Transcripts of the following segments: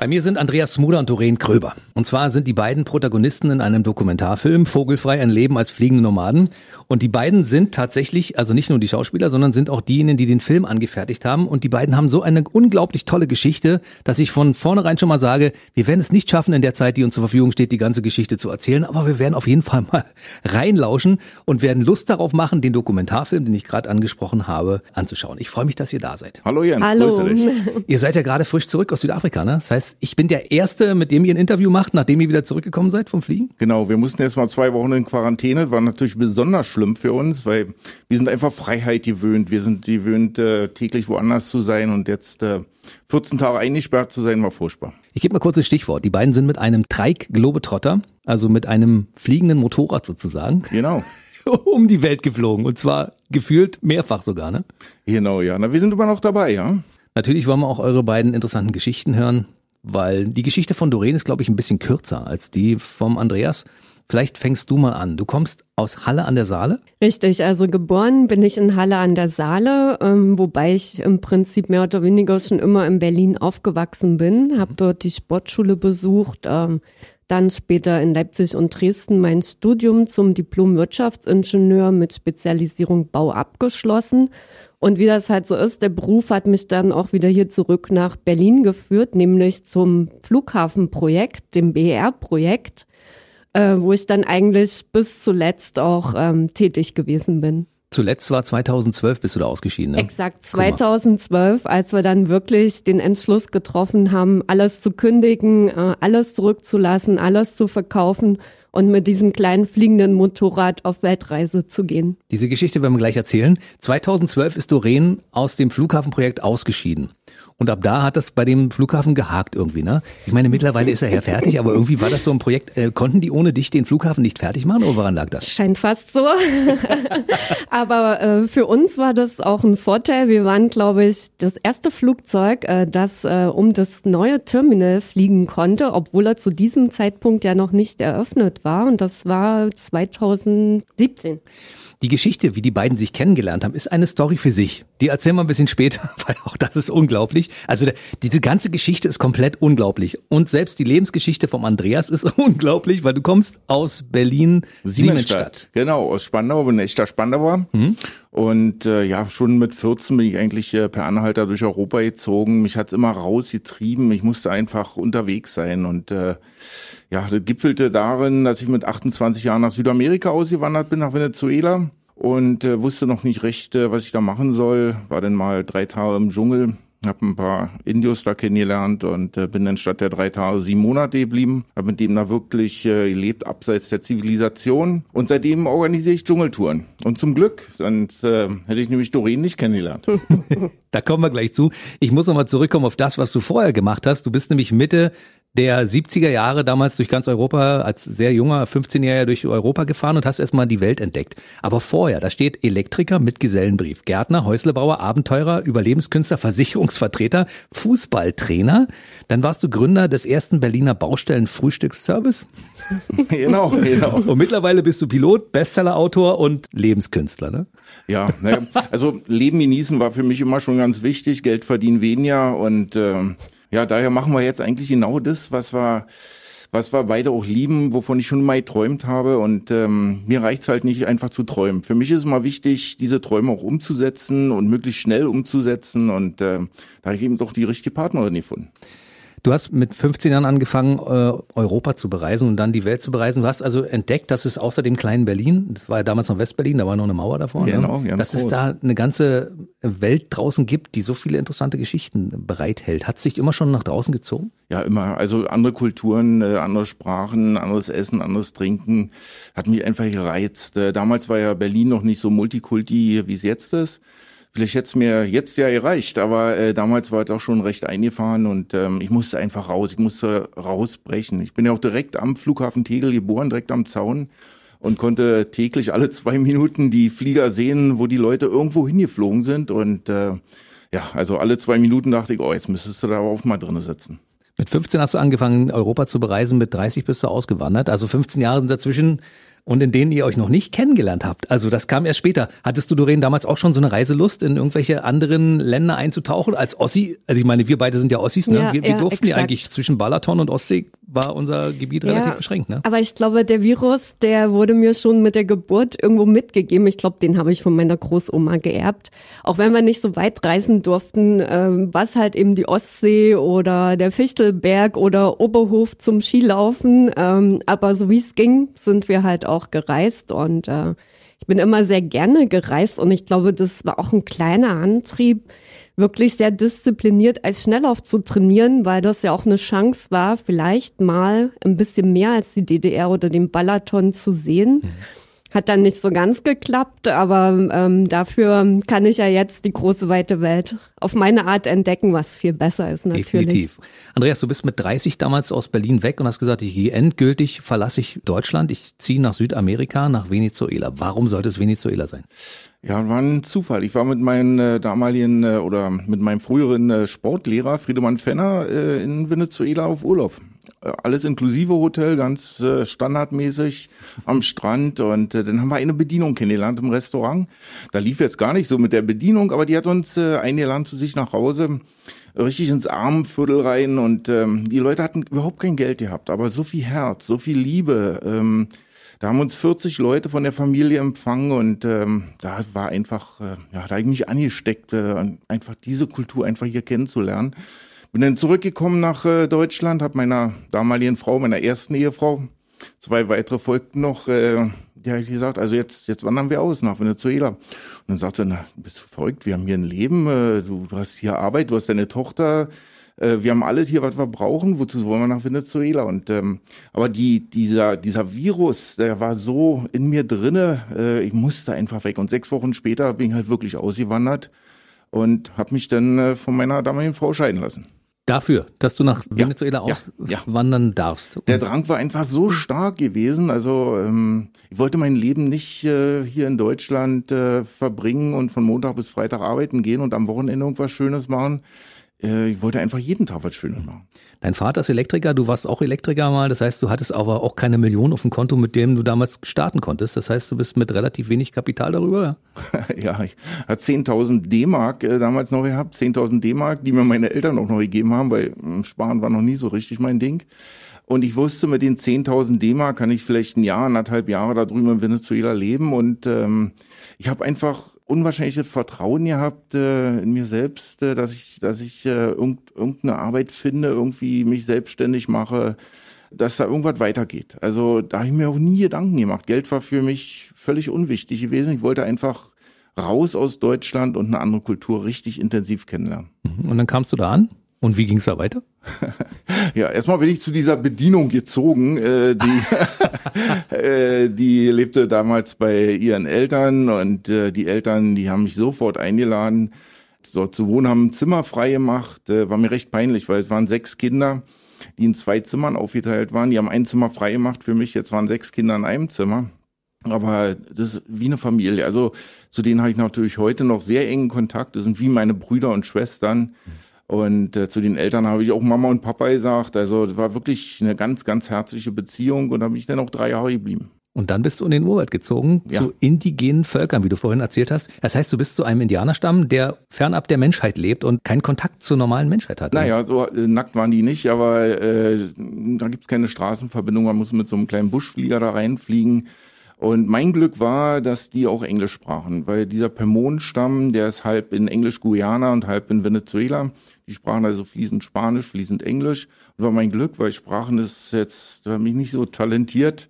Bei mir sind Andreas Smuder und Doreen Kröber. Und zwar sind die beiden Protagonisten in einem Dokumentarfilm Vogelfrei ein Leben als fliegende Nomaden. Und die beiden sind tatsächlich, also nicht nur die Schauspieler, sondern sind auch diejenigen, die den Film angefertigt haben. Und die beiden haben so eine unglaublich tolle Geschichte, dass ich von vornherein schon mal sage, wir werden es nicht schaffen in der Zeit, die uns zur Verfügung steht, die ganze Geschichte zu erzählen. Aber wir werden auf jeden Fall mal reinlauschen und werden Lust darauf machen, den Dokumentarfilm, den ich gerade angesprochen habe, anzuschauen. Ich freue mich, dass ihr da seid. Hallo Jens, Hallo. grüße dich. Ihr seid ja gerade frisch zurück aus Südafrika, ne? Das heißt, ich bin der Erste, mit dem ihr ein Interview macht, nachdem ihr wieder zurückgekommen seid vom Fliegen? Genau, wir mussten erst mal zwei Wochen in Quarantäne, war natürlich besonders schlimm für uns, weil wir sind einfach Freiheit gewöhnt. Wir sind gewöhnt, äh, täglich woanders zu sein und jetzt äh, 14 Tage eingesperrt zu sein, war furchtbar. Ich gebe mal kurz ein Stichwort. Die beiden sind mit einem Trike Globetrotter, also mit einem fliegenden Motorrad sozusagen, Genau. um die Welt geflogen. Und zwar gefühlt mehrfach sogar, ne? Genau, ja. Na, wir sind immer noch dabei, ja. Natürlich wollen wir auch eure beiden interessanten Geschichten hören, weil die Geschichte von Doreen ist, glaube ich, ein bisschen kürzer als die vom Andreas. Vielleicht fängst du mal an. Du kommst aus Halle an der Saale. Richtig, also geboren bin ich in Halle an der Saale, ähm, wobei ich im Prinzip mehr oder weniger schon immer in Berlin aufgewachsen bin, habe dort die Sportschule besucht, ähm, dann später in Leipzig und Dresden mein Studium zum Diplom-Wirtschaftsingenieur mit Spezialisierung Bau abgeschlossen. Und wie das halt so ist, der Beruf hat mich dann auch wieder hier zurück nach Berlin geführt, nämlich zum Flughafenprojekt, dem BER-Projekt, äh, wo ich dann eigentlich bis zuletzt auch ähm, tätig gewesen bin. Zuletzt war 2012 bist du da ausgeschieden, ne? Exakt, Guck mal. 2012, als wir dann wirklich den Entschluss getroffen haben, alles zu kündigen, äh, alles zurückzulassen, alles zu verkaufen und mit diesem kleinen fliegenden Motorrad auf Weltreise zu gehen. Diese Geschichte werden wir gleich erzählen. 2012 ist Doreen aus dem Flughafenprojekt ausgeschieden. Und ab da hat das bei dem Flughafen gehakt irgendwie, ne? Ich meine, mittlerweile ist er ja fertig, aber irgendwie war das so ein Projekt, äh, konnten die ohne dich den Flughafen nicht fertig machen oder woran lag das? Scheint fast so. Aber äh, für uns war das auch ein Vorteil. Wir waren, glaube ich, das erste Flugzeug, äh, das äh, um das neue Terminal fliegen konnte, obwohl er zu diesem Zeitpunkt ja noch nicht eröffnet war. Und das war 2017. Die Geschichte, wie die beiden sich kennengelernt haben, ist eine Story für sich. Die erzählen wir ein bisschen später, weil auch das ist unglaublich. Also diese ganze Geschichte ist komplett unglaublich. Und selbst die Lebensgeschichte vom Andreas ist unglaublich, weil du kommst aus Berlin, Siemensstadt. Genau, aus Spandau, bin ein echter Spandauer. Und äh, ja, schon mit 14 bin ich eigentlich äh, per Anhalter durch Europa gezogen. Mich hat's immer rausgetrieben. Ich musste einfach unterwegs sein. Und äh, ja, das gipfelte darin, dass ich mit 28 Jahren nach Südamerika ausgewandert bin, nach Venezuela. Und äh, wusste noch nicht recht, äh, was ich da machen soll. War dann mal drei Tage im Dschungel, hab ein paar Indios da kennengelernt und äh, bin dann statt der drei Tage sieben Monate geblieben. Hab mit dem da wirklich äh, gelebt, abseits der Zivilisation. Und seitdem organisiere ich Dschungeltouren. Und zum Glück, sonst äh, hätte ich nämlich Doreen nicht kennengelernt. Da kommen wir gleich zu. Ich muss nochmal zurückkommen auf das, was du vorher gemacht hast. Du bist nämlich Mitte der 70er Jahre damals durch ganz Europa als sehr junger 15-Jähriger durch Europa gefahren und hast erstmal die Welt entdeckt. Aber vorher, da steht Elektriker mit Gesellenbrief, Gärtner, Häuslebauer, Abenteurer, Überlebenskünstler, Versicherungsvertreter, Fußballtrainer. Dann warst du Gründer des ersten Berliner Baustellen-Frühstücksservice. genau, genau. Und mittlerweile bist du Pilot, Bestsellerautor und Lebenskünstler, ne? Ja, also Leben genießen war für mich immer schon ganz wichtig, Geld verdienen weniger und ähm, ja, daher machen wir jetzt eigentlich genau das, was wir was wir beide auch lieben, wovon ich schon mal geträumt habe und ähm, mir reicht's halt nicht einfach zu träumen. Für mich ist es mal wichtig, diese Träume auch umzusetzen und möglichst schnell umzusetzen und äh, da habe ich eben doch die richtige Partnerin gefunden. Du hast mit 15 Jahren angefangen, äh, Europa zu bereisen und dann die Welt zu bereisen. Du hast also entdeckt, dass es außer dem kleinen Berlin, das war ja damals noch Westberlin, da war noch eine Mauer davor, Genau, ne? dass es groß. da eine ganze Welt draußen gibt, die so viele interessante Geschichten bereithält. Hat es dich immer schon nach draußen gezogen? Ja, immer. Also andere Kulturen, äh, andere Sprachen, anderes Essen, anderes Trinken hat mich einfach gereizt. Äh, damals war ja Berlin noch nicht so multikulti, wie es jetzt ist. Vielleicht hätte es mir jetzt ja gereicht, aber äh, damals war es auch schon recht eingefahren und ähm, ich musste einfach raus, ich musste rausbrechen. Ich bin ja auch direkt am Flughafen Tegel geboren, direkt am Zaun und konnte täglich alle zwei Minuten die Flieger sehen, wo die Leute irgendwo hingeflogen sind und äh, ja, also alle zwei Minuten dachte ich, oh, jetzt müsstest du da auch mal drinne sitzen. Mit 15 hast du angefangen, Europa zu bereisen, mit 30 bist du ausgewandert. Also 15 Jahre sind dazwischen. Und in denen ihr euch noch nicht kennengelernt habt. Also das kam erst später. Hattest du, Doreen, damals auch schon so eine Reiselust, in irgendwelche anderen Länder einzutauchen als Ossi? Also ich meine, wir beide sind ja Ossis, ne? Ja, wir, wir ja, durften ja exakt. eigentlich zwischen Balaton und Ostsee war unser Gebiet relativ beschränkt, ne? Aber ich glaube, der Virus, der wurde mir schon mit der Geburt irgendwo mitgegeben. Ich glaube, den habe ich von meiner Großoma geerbt. Auch wenn wir nicht so weit reisen durften, ähm, was halt eben die Ostsee oder der Fichtelberg oder Oberhof zum Skilaufen. Ähm, aber so wie es ging, sind wir halt auch gereist und äh, ich bin immer sehr gerne gereist und ich glaube, das war auch ein kleiner Antrieb, wirklich sehr diszipliniert als Schnelllauf zu trainieren, weil das ja auch eine Chance war, vielleicht mal ein bisschen mehr als die DDR oder den Balaton zu sehen. Hat dann nicht so ganz geklappt, aber ähm, dafür kann ich ja jetzt die große weite Welt auf meine Art entdecken, was viel besser ist natürlich. Definitiv. Andreas, du bist mit 30 damals aus Berlin weg und hast gesagt, ich gehe endgültig, verlasse ich Deutschland, ich ziehe nach Südamerika, nach Venezuela. Warum sollte es Venezuela sein? Ja, war ein Zufall. Ich war mit meinem äh, damaligen äh, oder mit meinem früheren äh, Sportlehrer Friedemann Fenner äh, in Venezuela auf Urlaub. Äh, alles inklusive Hotel, ganz äh, standardmäßig am Strand und äh, dann haben wir eine Bedienung kennengelernt im Restaurant. Da lief jetzt gar nicht so mit der Bedienung, aber die hat uns äh, eingeladen zu sich nach Hause richtig ins Armenviertel rein und ähm, die Leute hatten überhaupt kein Geld gehabt, aber so viel Herz, so viel Liebe. Ähm, da haben uns 40 Leute von der Familie empfangen und ähm, da war einfach, äh, ja, da eigentlich angesteckt, äh, einfach diese Kultur einfach hier kennenzulernen. Bin dann zurückgekommen nach äh, Deutschland, habe meiner damaligen Frau, meiner ersten Ehefrau, zwei weitere folgten noch, äh, die hat gesagt, also jetzt, jetzt wandern wir aus nach Venezuela. Und dann sagte sie, na, bist du verrückt, wir haben hier ein Leben, äh, du, du hast hier Arbeit, du hast deine Tochter, äh, wir haben alles hier, was wir brauchen, wozu wollen wir nach Venezuela? Und ähm, aber die, dieser, dieser Virus, der war so in mir drinne, äh, ich musste einfach weg. Und sechs Wochen später bin ich halt wirklich ausgewandert und habe mich dann äh, von meiner damaligen Frau scheiden lassen. Dafür, dass du nach Ja, Venezuela ja, ja. auswandern darfst. Der Drang war einfach so stark gewesen. Also ähm, ich wollte mein Leben nicht äh, hier in Deutschland äh, verbringen und von Montag bis Freitag arbeiten gehen und am Wochenende irgendwas Schönes machen. Äh, ich wollte einfach jeden Tag was Schönes machen. Dein Vater ist Elektriker, du warst auch Elektriker mal, das heißt, du hattest aber auch keine Million auf dem Konto, mit dem du damals starten konntest. Das heißt, du bist mit relativ wenig Kapital darüber. ja, ich hatte 10.000 D-Mark äh, damals noch gehabt, 10.000 D-Mark, die mir meine Eltern auch noch gegeben haben, weil äh, Sparen war noch nie so richtig mein Ding. Und ich wusste, mit den 10.000 D-Mark kann ich vielleicht ein Jahr, anderthalb Jahre da drüben in Venezuela leben. Und ähm, ich habe einfach unwahrscheinliches Vertrauen gehabt äh, in mir selbst, äh, dass ich, dass ich äh, irgend, irgendeine Arbeit finde, irgendwie mich selbstständig mache, dass da irgendwas weitergeht. Also da habe ich mir auch nie Gedanken gemacht. Geld war für mich völlig unwichtig gewesen. Ich wollte einfach raus aus Deutschland und eine andere Kultur richtig intensiv kennenlernen. Und dann kamst du da an. Und wie ging es da weiter? Ja, erstmal bin ich zu dieser Bedienung gezogen. Äh, die, äh, die lebte damals bei ihren Eltern und äh, die Eltern, die haben mich sofort eingeladen, dort zu wohnen, haben ein Zimmer frei gemacht. Äh, war mir recht peinlich, weil es waren sechs Kinder, die in zwei Zimmern aufgeteilt waren. Die haben ein Zimmer frei gemacht für mich. Jetzt waren sechs Kinder in einem Zimmer. Aber das ist wie eine Familie. Also zu denen habe ich natürlich heute noch sehr engen Kontakt. Das sind wie meine Brüder und Schwestern. Und äh, zu den Eltern habe ich auch Mama und Papa gesagt. Also das war wirklich eine ganz, ganz herzliche Beziehung und da bin ich dann auch drei Jahre geblieben. Und dann bist du in den Urwald gezogen Ja. zu indigenen Völkern, wie du vorhin erzählt hast. Das heißt, du bist zu einem Indianerstamm, der fernab der Menschheit lebt und keinen Kontakt zur normalen Menschheit hat. Naja, so äh, nackt waren die nicht, aber äh, da gibt's keine Straßenverbindung. Man muss mit so einem kleinen Buschflieger da reinfliegen. Und mein Glück war, dass die auch Englisch sprachen, weil dieser Permon-Stamm, der ist halb in Englisch-Guyana und halb in Venezuela. Die sprachen also fließend Spanisch, fließend Englisch. Und war mein Glück, weil Sprachen ist jetzt, da bin ich nicht so talentiert.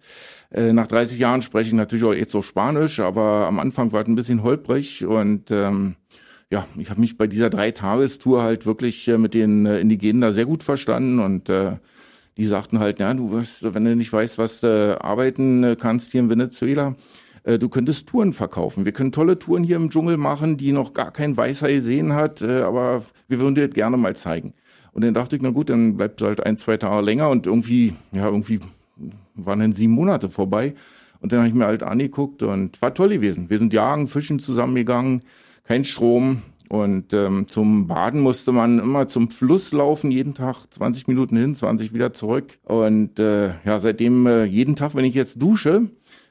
Äh, Nach 30 Jahren spreche ich natürlich auch jetzt auch Spanisch, aber am Anfang war es ein bisschen holprig und ähm, ja, ich habe mich bei dieser Dreitagestour halt wirklich äh, mit den äh, Indigenen da sehr gut verstanden und äh, die sagten halt, ja, du wirst, wenn du nicht weißt, was du arbeiten kannst hier in Venezuela, du könntest Touren verkaufen. Wir können tolle Touren hier im Dschungel machen, die noch gar kein Weißer gesehen hat, äh, aber wir würden dir das gerne mal zeigen. Und dann dachte ich, na gut, dann bleibt halt ein, zwei Tage länger und irgendwie, ja, irgendwie waren dann sieben Monate vorbei. Und dann habe ich mir halt angeguckt und war toll gewesen. Wir sind jagen, fischen zusammengegangen, kein Strom. Und ähm, zum Baden musste man immer zum Fluss laufen, jeden Tag 20 Minuten hin, 20 wieder zurück. Und äh, ja, seitdem äh, jeden Tag, wenn ich jetzt dusche,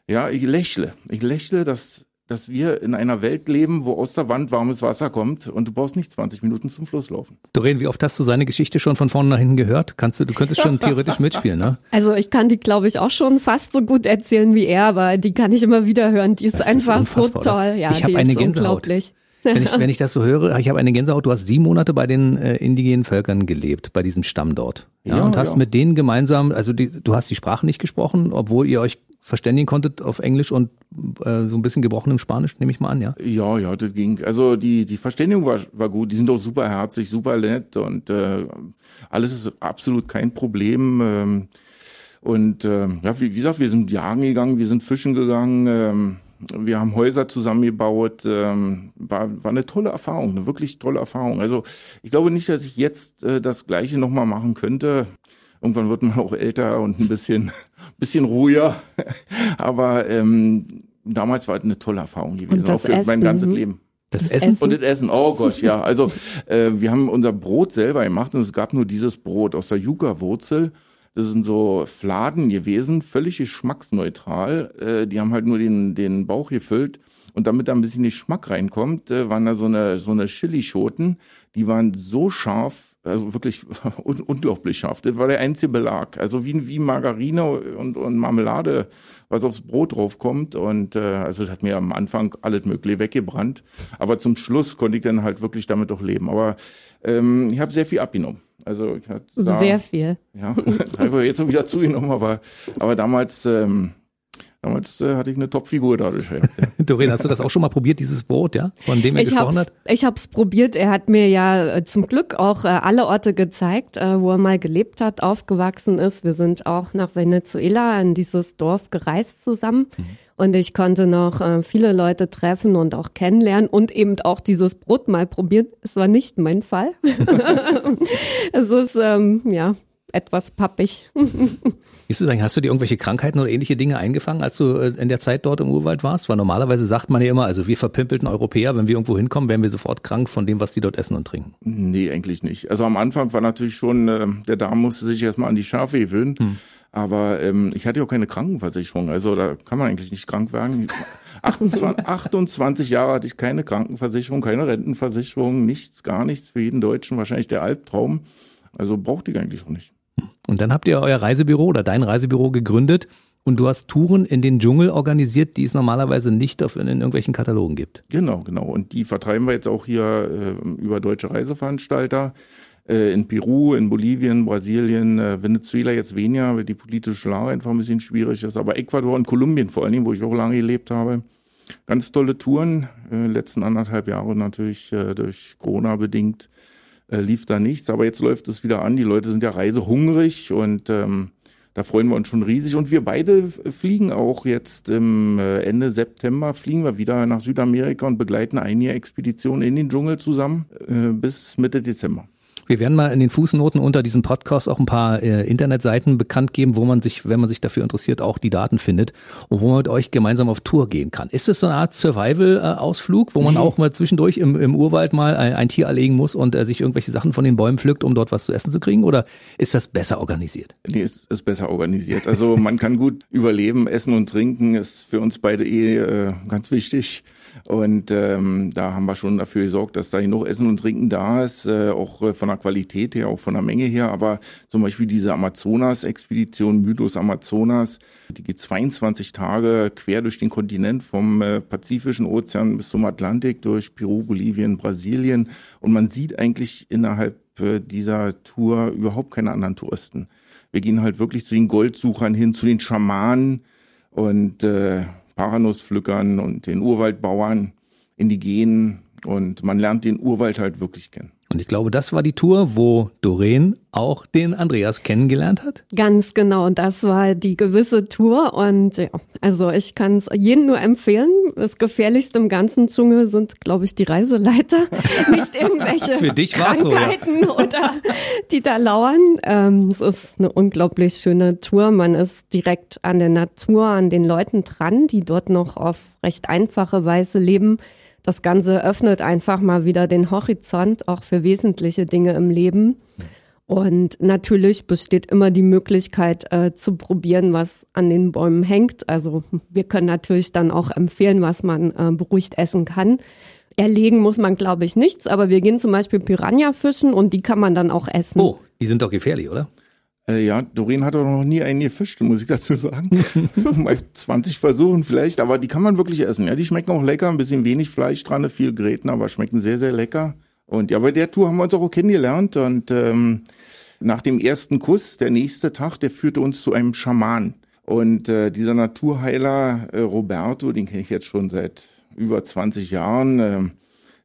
Ja, ich lächle. Ich lächle, dass dass wir in einer Welt leben, wo aus der Wand warmes Wasser kommt und du brauchst nicht 20 Minuten zum Fluss laufen. Doreen, wie oft hast du seine Geschichte schon von vorne nach hinten gehört? Kannst du, du könntest schon theoretisch mitspielen, ne? Also ich kann die, glaube ich, auch schon fast so gut erzählen wie er, aber die kann ich immer wieder hören. Die ist das einfach ist so toll. Ja, ich habe eine Gänsehaut. Wenn ich, wenn ich das so höre, ich habe eine Gänsehaut, du hast sieben Monate bei den äh, indigenen Völkern gelebt, bei diesem Stamm dort. Ja, ja und hast ja. mit denen gemeinsam, also die, du hast die Sprache nicht gesprochen, obwohl ihr euch verständigen konntet auf Englisch und äh, so ein bisschen gebrochenem Spanisch, nehme ich mal an, ja? Ja, ja, das ging. Also die, die Verständigung war, war gut. Die sind auch super herzlich, super nett und äh, alles ist absolut kein Problem. Ähm, und äh, ja, wie, wie gesagt, wir sind jagen gegangen, wir sind fischen gegangen. Ähm, wir haben Häuser zusammengebaut. Ähm, war, war eine tolle Erfahrung, eine wirklich tolle Erfahrung. Also ich glaube nicht, dass ich jetzt äh, das Gleiche nochmal machen könnte. Irgendwann wird man auch älter und ein bisschen, bisschen ruhiger. Aber ähm, damals war es eine tolle Erfahrung gewesen, auch für Essen, mein ganzes Leben. Das, das Essen? Und das Essen, oh Gott, ja. Also äh, wir haben unser Brot selber gemacht und es gab nur dieses Brot aus der Yucca-Wurzel. Das sind so Fladen gewesen, völlig geschmacksneutral. Äh, die haben halt nur den, den Bauch gefüllt. Und damit da ein bisschen Geschmack reinkommt, äh, waren da so eine, so eine Chilischoten. Die waren so scharf, also wirklich un unglaublich scharf. Das war der einzige Belag. Also wie, wie Margarine und, und Marmelade, was aufs Brot draufkommt. Und äh, also das hat mir am Anfang alles Mögliche weggebrannt. Aber zum Schluss konnte ich dann halt wirklich damit auch leben. Aber ähm, ich habe sehr viel abgenommen. Also ich hatte sehr viel. Ja, habe jetzt wieder zugenommen, aber, aber damals ähm, Damals äh, hatte ich eine Topfigur dadurch. Ja. Doreen, hast du das auch schon mal probiert, dieses Brot, ja, von dem er ich gesprochen hat? Ich habe es probiert. Er hat mir ja äh, zum Glück auch äh, alle Orte gezeigt, äh, wo er mal gelebt hat, aufgewachsen ist. Wir sind auch nach Venezuela in dieses Dorf gereist zusammen. Mhm. Und ich konnte noch äh, viele Leute treffen und auch kennenlernen und eben auch dieses Brot mal probieren. Es war nicht mein Fall. es ist, ähm, ja, etwas pappig. Ist es eigentlich, hast du dir irgendwelche Krankheiten oder ähnliche Dinge eingefangen, als du äh, in der Zeit dort im Urwald warst? Weil normalerweise sagt man ja immer, also wir verpimpelten Europäer, wenn wir irgendwo hinkommen, werden wir sofort krank von dem, was die dort essen und trinken. Nee, eigentlich nicht. Also am Anfang war natürlich schon, äh, der Darm musste sich erstmal an die Schafe gewöhnen. Hm. Aber ähm, ich hatte ja auch keine Krankenversicherung, also da kann man eigentlich nicht krank werden. 28, 28 Jahre hatte ich keine Krankenversicherung, keine Rentenversicherung, nichts, gar nichts. Für jeden Deutschen wahrscheinlich der Albtraum. Also brauchte ich eigentlich auch nicht. Und dann habt ihr euer Reisebüro oder dein Reisebüro gegründet und du hast Touren in den Dschungel organisiert, die es normalerweise nicht in, irgendwelchen Katalogen gibt. Genau, genau. Und die vertreiben wir jetzt auch hier äh, über deutsche Reiseveranstalter äh, in Peru, in Bolivien, Brasilien, äh, Venezuela jetzt weniger, weil die politische Lage einfach ein bisschen schwierig ist. Aber Ecuador und Kolumbien vor allen Dingen, wo ich auch lange gelebt habe. Ganz tolle Touren, äh, letzten anderthalb Jahre natürlich durch Corona bedingt äh, lief da nichts. Aber jetzt läuft es wieder an. Die Leute sind ja reisehungrig und ähm, da freuen wir uns schon riesig. Und wir beide fliegen auch jetzt im äh, Ende September, fliegen wir wieder nach Südamerika und begleiten eine Expedition in den Dschungel zusammen äh, bis Mitte Dezember. Wir werden mal in den Fußnoten unter diesem Podcast auch ein paar äh, Internetseiten bekannt geben, wo man sich, wenn man sich dafür interessiert, auch die Daten findet und wo man mit euch gemeinsam auf Tour gehen kann. Ist es so eine Art Survival-Ausflug, wo man auch mal zwischendurch im, im Urwald mal ein, ein, Tier erlegen muss und äh, sich irgendwelche Sachen von den Bäumen pflückt, um dort was zu essen zu kriegen? Oder ist das besser organisiert? Nee, es ist besser organisiert. Also man kann gut überleben, essen und trinken ist für uns beide eh äh, ganz wichtig. Und ähm, da haben wir schon dafür gesorgt, dass da genug Essen und Trinken da ist, äh, auch äh, von der Qualität her, auch von der Menge her. Aber zum Beispiel diese Amazonas-Expedition, Mythos Amazonas, die geht 22 Tage quer durch den Kontinent vom äh, Pazifischen Ozean bis zum Atlantik, durch Peru, Bolivien, Brasilien. Und man sieht eigentlich innerhalb äh, dieser Tour überhaupt keine anderen Touristen. Wir gehen halt wirklich zu den Goldsuchern hin, zu den Schamanen und äh, Paranuspflückern und den Urwaldbauern, Indigenen und man lernt den Urwald halt wirklich kennen. Und ich glaube, das war die Tour, wo Doreen auch den Andreas kennengelernt hat. Ganz genau, das war die gewisse Tour. Und ja, also ich kann es jedem nur empfehlen. Das Gefährlichste im ganzen Dschungel sind, glaube ich, die Reiseleiter, nicht irgendwelche Für dich Krankheiten so, ja. oder die da lauern. Ähm, es ist eine unglaublich schöne Tour. Man ist direkt an der Natur, an den Leuten dran, die dort noch auf recht einfache Weise leben das Ganze öffnet einfach mal wieder den Horizont auch für wesentliche Dinge im Leben. Und natürlich besteht immer die Möglichkeit äh, zu probieren, was an den Bäumen hängt. Also wir können natürlich dann auch empfehlen, was man äh, beruhigt essen kann. Erlegen muss man, glaube ich, nichts, aber wir gehen zum Beispiel Piranha fischen und die kann man dann auch essen. Oh, die sind doch gefährlich, oder? Äh, ja, Doreen hat doch noch nie einen gefischt, muss ich dazu sagen. Mal 20 Versuchen vielleicht, aber die kann man wirklich essen. Ja, die schmecken auch lecker, ein bisschen wenig Fleisch dran, viel Gräten, aber schmecken sehr, sehr lecker. Und ja, bei der Tour haben wir uns auch kennengelernt und ähm, nach dem ersten Kuss, der nächste Tag, der führte uns zu einem Schaman. Und äh, dieser Naturheiler äh, Roberto, den kenne ich jetzt schon seit über 20 Jahren, äh,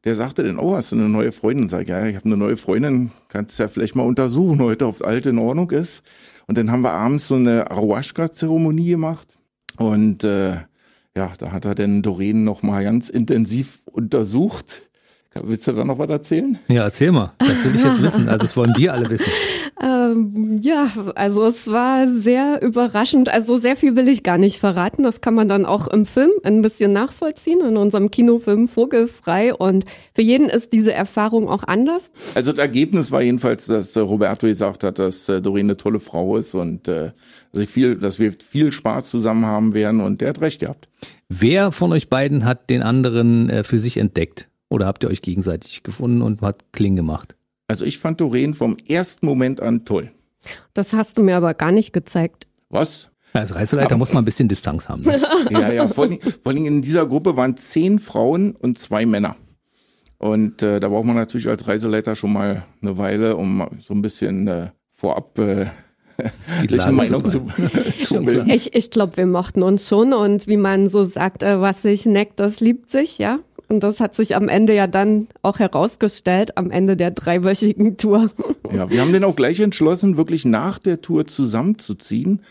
der sagte dann, oh, hast du eine neue Freundin? Sag ich, ja, ich habe eine neue Freundin, kannst ja vielleicht mal untersuchen heute, ob alte in Ordnung ist. Und dann haben wir abends so eine Ayahuasca-Zeremonie gemacht. Und äh, ja, da hat er dann Doreen noch mal ganz intensiv untersucht. Willst du da noch was erzählen? Ja, erzähl mal. Das will ich jetzt wissen. Also, das wollen wir alle wissen. Ähm, ja, also es war sehr überraschend. Also sehr viel will ich gar nicht verraten. Das kann man dann auch im Film ein bisschen nachvollziehen, in unserem Kinofilm Vogelfrei. Und für jeden ist diese Erfahrung auch anders. Also das Ergebnis war jedenfalls, dass äh, Roberto gesagt hat, dass äh, Doreen eine tolle Frau ist und äh, dass, viel, dass wir viel Spaß zusammen haben werden. Und der hat recht gehabt. Wer von euch beiden hat den anderen äh, für sich entdeckt? Oder habt ihr euch gegenseitig gefunden und hat Kling gemacht? Also ich fand Doreen vom ersten Moment an toll. Das hast du mir aber gar nicht gezeigt. Was? Als Reiseleiter muss man ein bisschen Distanz haben. Ne? ja, ja, vor allem, vor allem in dieser Gruppe waren zehn Frauen und zwei Männer. Und äh, da braucht man natürlich als Reiseleiter schon mal eine Weile, um so ein bisschen äh, vorab äh, die Meinung zu, zu bilden. Ich, ich glaube, wir mochten uns schon und wie man so sagt, äh, was sich neckt, das liebt sich, ja. Und das hat sich am Ende ja dann auch herausgestellt, am Ende der dreiwöchigen Tour. Ja, wir haben dann auch gleich entschlossen, wirklich nach der Tour zusammenzuziehen.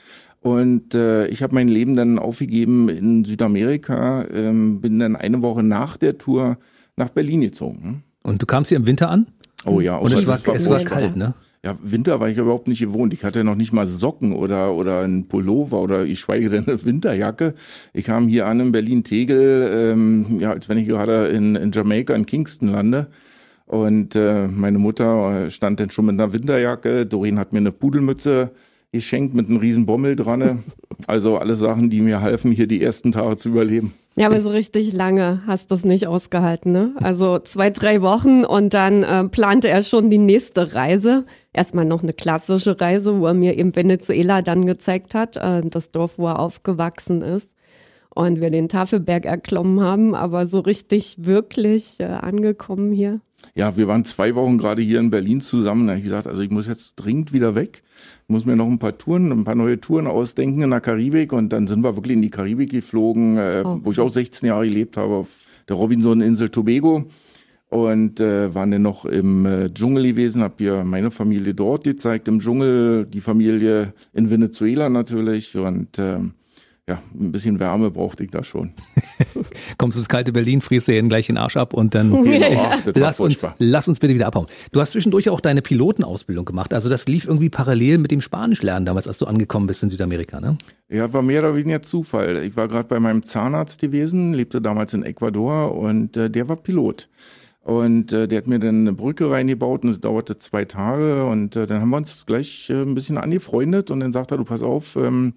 Und äh, ich habe mein Leben dann aufgegeben in Südamerika, ähm, bin dann eine Woche nach der Tour nach Berlin gezogen. Und du kamst hier im Winter an? Oh ja. Und es war, es war kalt, ne? Ja, Winter war ich überhaupt nicht gewohnt. Ich hatte noch nicht mal Socken oder, oder ein Pullover oder ich schweige denn eine Winterjacke. Ich kam hier an in Berlin-Tegel, ähm, ja, als wenn ich gerade in, in Jamaika, in Kingston lande. Und äh, meine Mutter stand dann schon mit einer Winterjacke. Doreen hat mir eine Pudelmütze geschenkt mit einem riesen Bommel dran. Also alle Sachen, die mir halfen, hier die ersten Tage zu überleben. Ja, aber so richtig lange hast du es nicht ausgehalten, ne? Also zwei, drei Wochen und dann äh, plante er schon die nächste Reise. Erstmal noch eine klassische Reise, wo er mir eben Venezuela dann gezeigt hat, äh, das Dorf, wo er aufgewachsen ist. Und wir den Tafelberg erklommen haben, aber so richtig wirklich äh, angekommen hier. Ja, wir waren zwei Wochen gerade hier in Berlin zusammen. Da habe ich gesagt, also ich muss jetzt dringend wieder weg muss mir noch ein paar Touren, ein paar neue Touren ausdenken in der Karibik und dann sind wir wirklich in die Karibik geflogen, äh, oh. wo ich auch 16 Jahre gelebt habe, auf der Robinson-Insel Tobago und äh, waren dann noch im äh, Dschungel gewesen, habe hier meine Familie dort gezeigt, im Dschungel, die Familie in Venezuela natürlich und äh, ja, ein bisschen Wärme brauchte ich da schon. Kommst du ins kalte Berlin, frierst du gleich den Arsch ab und dann genau, ach, lass, uns, lass uns bitte wieder abhauen. Du hast zwischendurch auch deine Pilotenausbildung gemacht. Also das lief irgendwie parallel mit dem Spanischlernen damals, als du angekommen bist in Südamerika, ne? Ja, war mehr oder weniger Zufall. Ich war gerade bei meinem Zahnarzt gewesen, lebte damals in Ecuador und äh, der war Pilot. Und äh, der hat mir dann eine Brücke reingebaut und es dauerte zwei Tage und äh, dann haben wir uns gleich äh, ein bisschen angefreundet und dann sagt er, du pass auf, ähm,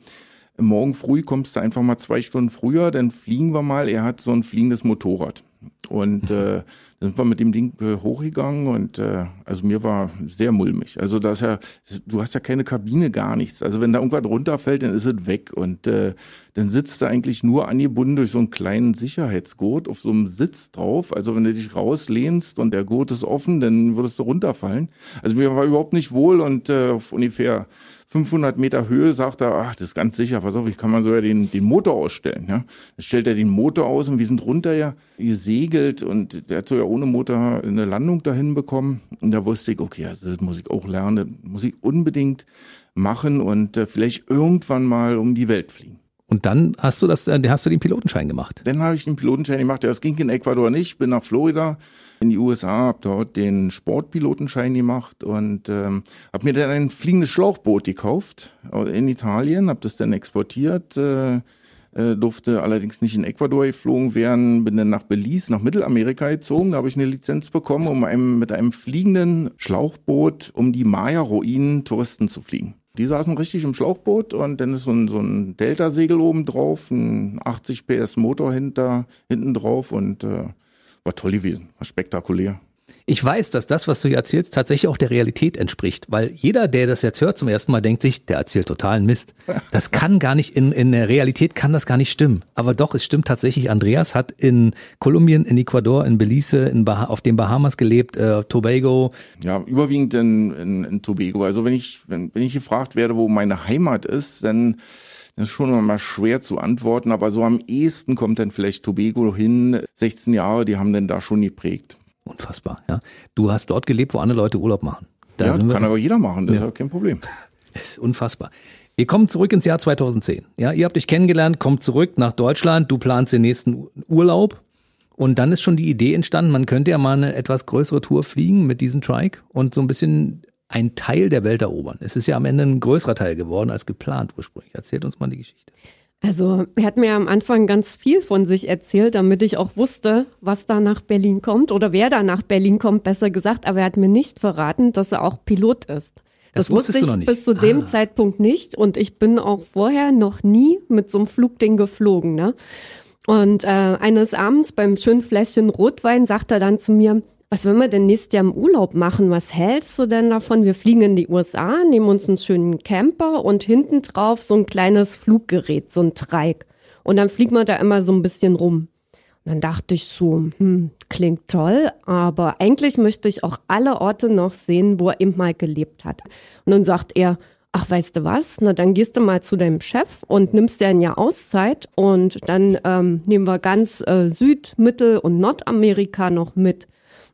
morgen früh kommst du einfach mal zwei Stunden früher, dann fliegen wir mal. Er hat so ein fliegendes Motorrad. Und mhm. äh, dann sind wir mit dem Ding äh, hochgegangen und äh, also mir war sehr mulmig. Also das ja, du hast ja keine Kabine, gar nichts. Also wenn da irgendwas runterfällt, dann ist es weg. Und äh, dann sitzt du eigentlich nur angebunden durch so einen kleinen Sicherheitsgurt auf so einem Sitz drauf. Also wenn du dich rauslehnst und der Gurt ist offen, dann würdest du runterfallen. Also mir war überhaupt nicht wohl und äh, auf ungefähr 500 Meter Höhe sagt er, ach, das ist ganz sicher, pass auf, ich kann man so ja den, den Motor ausstellen. Ja? Dann stellt er den Motor aus und wir sind runter ja gesegelt und der hat so ja ohne Motor eine Landung dahin bekommen. Und da wusste ich, okay, also das muss ich auch lernen, das muss ich unbedingt machen und äh, vielleicht irgendwann mal um die Welt fliegen. Und dann hast du das, äh, hast du den Pilotenschein gemacht? Dann habe ich den Pilotenschein gemacht. Ja, das ging in Ecuador nicht. Bin nach Florida in die USA, habe dort den Sportpilotenschein gemacht und ähm, habe mir dann ein fliegendes Schlauchboot gekauft in Italien, habe das dann exportiert äh, äh, durfte allerdings nicht in Ecuador geflogen werden, bin dann nach Belize, nach Mittelamerika gezogen, da habe ich eine Lizenz bekommen, um einem, mit einem fliegenden Schlauchboot um die Maya-Ruinen Touristen zu fliegen. Die saßen richtig im Schlauchboot und dann ist so ein, so ein Delta-Segel oben drauf, ein 80 PS Motor hinter, hinten drauf und äh, war toll gewesen, war spektakulär. Ich weiß, dass das, was du hier erzählst, tatsächlich auch der Realität entspricht, weil jeder, der das jetzt hört zum ersten Mal, denkt sich, der erzählt totalen Mist. Das kann gar nicht, in, in der Realität kann das gar nicht stimmen. Aber doch, es stimmt tatsächlich. Andreas hat in Kolumbien, in Ecuador, in Belize, in bah auf den Bahamas gelebt, äh, Tobago. Ja, überwiegend in, in, in Tobago. Also wenn ich, wenn, wenn ich gefragt werde, wo meine Heimat ist, dann das ist schon immer schwer zu antworten, aber so am ehesten kommt dann vielleicht Tobago hin. 16 Jahre, die haben dann da schon geprägt. Unfassbar, ja. Du hast dort gelebt, wo andere Leute Urlaub machen. Da ja, kann aber jeder machen, das ja. ist ja kein Problem. Das ist unfassbar. Wir kommen zurück ins Jahr 2010. Ja, ihr habt euch kennengelernt, kommt zurück nach Deutschland, du planst den nächsten Urlaub. Und dann ist schon die Idee entstanden, man könnte ja mal eine etwas größere Tour fliegen mit diesem Trike und so ein bisschen ein Teil der Welt erobern. Es ist ja am Ende ein größerer Teil geworden als geplant ursprünglich. Erzählt uns mal die Geschichte. Also er hat mir am Anfang ganz viel von sich erzählt, damit ich auch wusste, was da nach Berlin kommt oder wer da nach Berlin kommt, besser gesagt. Aber er hat mir nicht verraten, dass er auch Pilot ist. Das, das wusste ich bis zu dem ah. Zeitpunkt nicht und ich bin auch vorher noch nie mit so einem Flugding geflogen. Ne? Und äh, eines Abends beim schönen Fläschchen Rotwein sagt er dann zu mir, was wollen wir denn nächstes Jahr im Urlaub machen? Was hältst du denn davon? Wir fliegen in die USA, nehmen uns einen schönen Camper und hinten drauf so ein kleines Fluggerät, so ein Treik. Und dann fliegen wir da immer so ein bisschen rum. Und dann dachte ich so, hm, klingt toll, aber eigentlich möchte ich auch alle Orte noch sehen, wo er eben mal gelebt hat. Und dann sagt er, ach, weißt du was? Na, dann gehst du mal zu deinem Chef und nimmst dir ein Jahr Auszeit und dann ähm, nehmen wir ganz äh, Süd-, Mittel- und Nordamerika noch mit.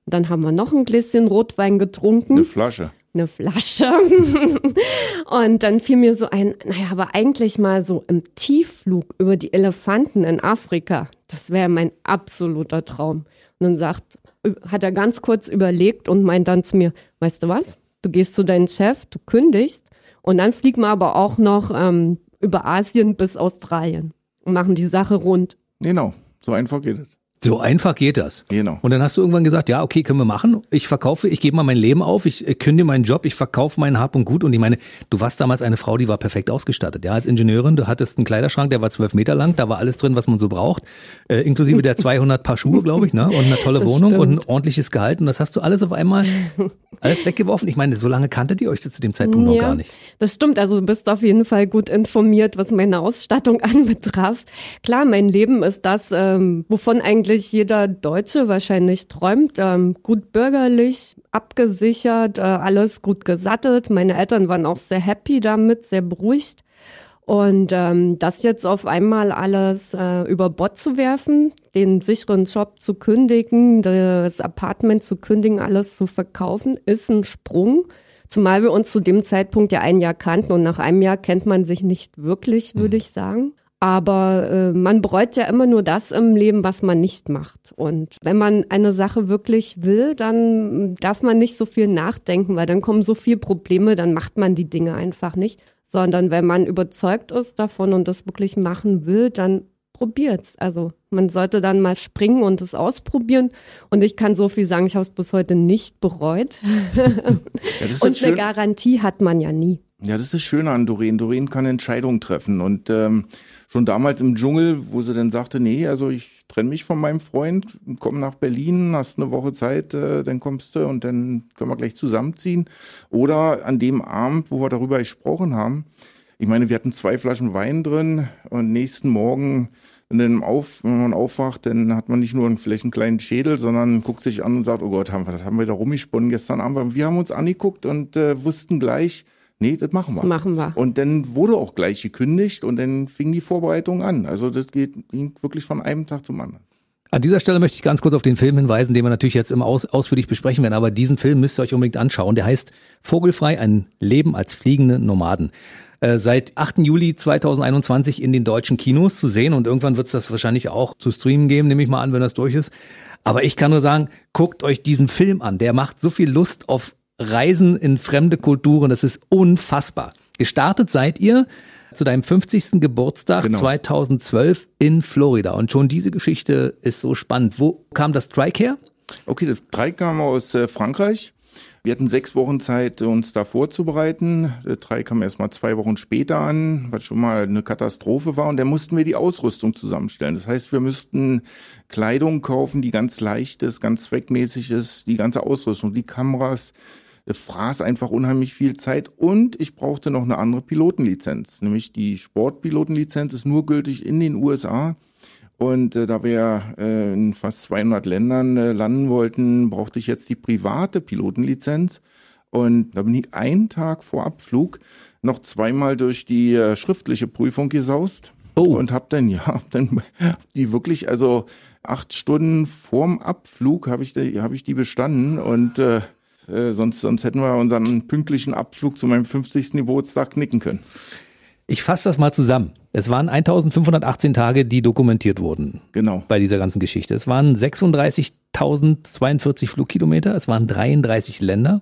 Dann haben wir noch ein Gläschen Rotwein getrunken. Eine Flasche. Eine Flasche. und dann fiel mir so ein, naja, aber eigentlich mal so im Tiefflug über die Elefanten in Afrika. Das wäre mein absoluter Traum. Und dann sagt, hat er ganz kurz überlegt und meint dann zu mir, weißt du was? Du gehst zu deinem Chef, du kündigst und dann fliegen wir aber auch noch ähm, über Asien bis Australien und machen die Sache rund. Genau, so einfach geht es. So einfach geht das. Genau. Und dann hast du irgendwann gesagt, ja, okay, können wir machen. Ich verkaufe, ich gebe mal mein Leben auf, ich kündige meinen Job, ich verkaufe meinen Hab und Gut. Und ich meine, du warst damals eine Frau, die war perfekt ausgestattet. Ja, als Ingenieurin, du hattest einen Kleiderschrank, der war zwölf Meter lang, da war alles drin, was man so braucht, äh, inklusive der 200 Paar Schuhe, glaube ich, ne? Und eine tolle das Wohnung stimmt. und ein ordentliches Gehalt. Und das hast du alles auf einmal, alles weggeworfen. Ich meine, so lange kanntet ihr euch zu dem Zeitpunkt ja, noch gar nicht. Das stimmt. Also du bist auf jeden Fall gut informiert, was meine Ausstattung anbetraf. Klar, mein Leben ist das, ähm, wovon eigentlich jeder Deutsche wahrscheinlich träumt. Ähm, gut bürgerlich, abgesichert, äh, alles gut gesattelt. Meine Eltern waren auch sehr happy damit, sehr beruhigt. Und ähm, das jetzt auf einmal alles äh, über Bord zu werfen, den sicheren Job zu kündigen, das Apartment zu kündigen, alles zu verkaufen, ist ein Sprung. Zumal wir uns zu dem Zeitpunkt ja ein Jahr kannten und nach einem Jahr kennt man sich nicht wirklich, würde mhm. ich sagen. Aber äh, man bereut ja immer nur das im Leben, was man nicht macht. Und wenn man eine Sache wirklich will, dann darf man nicht so viel nachdenken, weil dann kommen so viele Probleme, dann macht man die Dinge einfach nicht. Sondern wenn man überzeugt ist davon und das wirklich machen will, dann probiert's. Also man sollte dann mal springen und es ausprobieren. Und ich kann so viel sagen, ich habe es bis heute nicht bereut. Ja, und eine Garantie hat man ja nie. Ja, das ist das Schöne an Doreen. Doreen kann Entscheidungen treffen. Und ähm, schon damals im Dschungel, wo sie dann sagte, nee, also ich trenne mich von meinem Freund, komm nach Berlin, hast eine Woche Zeit, äh, dann kommst du und dann können wir gleich zusammenziehen. Oder an dem Abend, wo wir darüber gesprochen haben, ich meine, wir hatten zwei Flaschen Wein drin und nächsten Morgen, wenn, auf, wenn man aufwacht, dann hat man nicht nur vielleicht einen kleinen Schädel, sondern guckt sich an und sagt, oh Gott, haben wir, das haben wir da rumgesponnen gestern Abend. Wir haben uns angeguckt und äh, wussten gleich, Nee, das machen wir. Das machen wir. Und dann wurde auch gleich gekündigt und dann fing die Vorbereitung an. Also das geht, ging wirklich von einem Tag zum anderen. An dieser Stelle möchte ich ganz kurz auf den Film hinweisen, den wir natürlich jetzt immer aus, ausführlich besprechen werden, aber diesen Film müsst ihr euch unbedingt anschauen. Der heißt Vogelfrei, ein Leben als fliegende Nomaden. Äh, seit 8. Juli 2021 in den deutschen Kinos zu sehen und irgendwann wird es das wahrscheinlich auch zu streamen geben, nehme ich mal an, wenn das durch ist. Aber ich kann nur sagen, guckt euch diesen Film an. Der macht so viel Lust auf Reisen in fremde Kulturen, das ist unfassbar. Gestartet seid ihr zu deinem 50. Geburtstag Genau. 2012 in Florida. Und schon diese Geschichte ist so spannend. Wo kam das Strike her? Okay, das Dreieck kam aus äh, Frankreich. Wir hatten sechs Wochen Zeit, uns da vorzubereiten. Der Dreieck kam erst mal zwei Wochen später an, was schon mal eine Katastrophe war. Und da mussten wir die Ausrüstung zusammenstellen. Das heißt, wir müssten Kleidung kaufen, die ganz leicht ist, ganz zweckmäßig ist, die ganze Ausrüstung, die Kameras. Fraß einfach unheimlich viel Zeit. Und ich brauchte noch eine andere Pilotenlizenz. Nämlich die Sportpilotenlizenz ist nur gültig in den USA. Und äh, da wir äh, in fast 200 Ländern äh, landen wollten, brauchte ich jetzt die private Pilotenlizenz. Und da bin ich einen Tag vor Abflug noch zweimal durch die äh, schriftliche Prüfung gesaust. Oh. Und hab dann, ja, hab dann die wirklich, also acht Stunden vorm Abflug habe ich, die- hab ich die bestanden. Und äh, äh, sonst, sonst hätten wir unseren pünktlichen Abflug zu meinem 50. Geburtstag knicken können. Ich fasse das mal zusammen. Es waren 1518 Tage, die dokumentiert wurden Genau. bei dieser ganzen Geschichte. Es waren 36.042 Flugkilometer, es waren 33 Länder,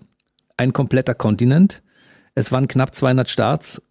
ein kompletter Kontinent, es waren knapp 200 Starts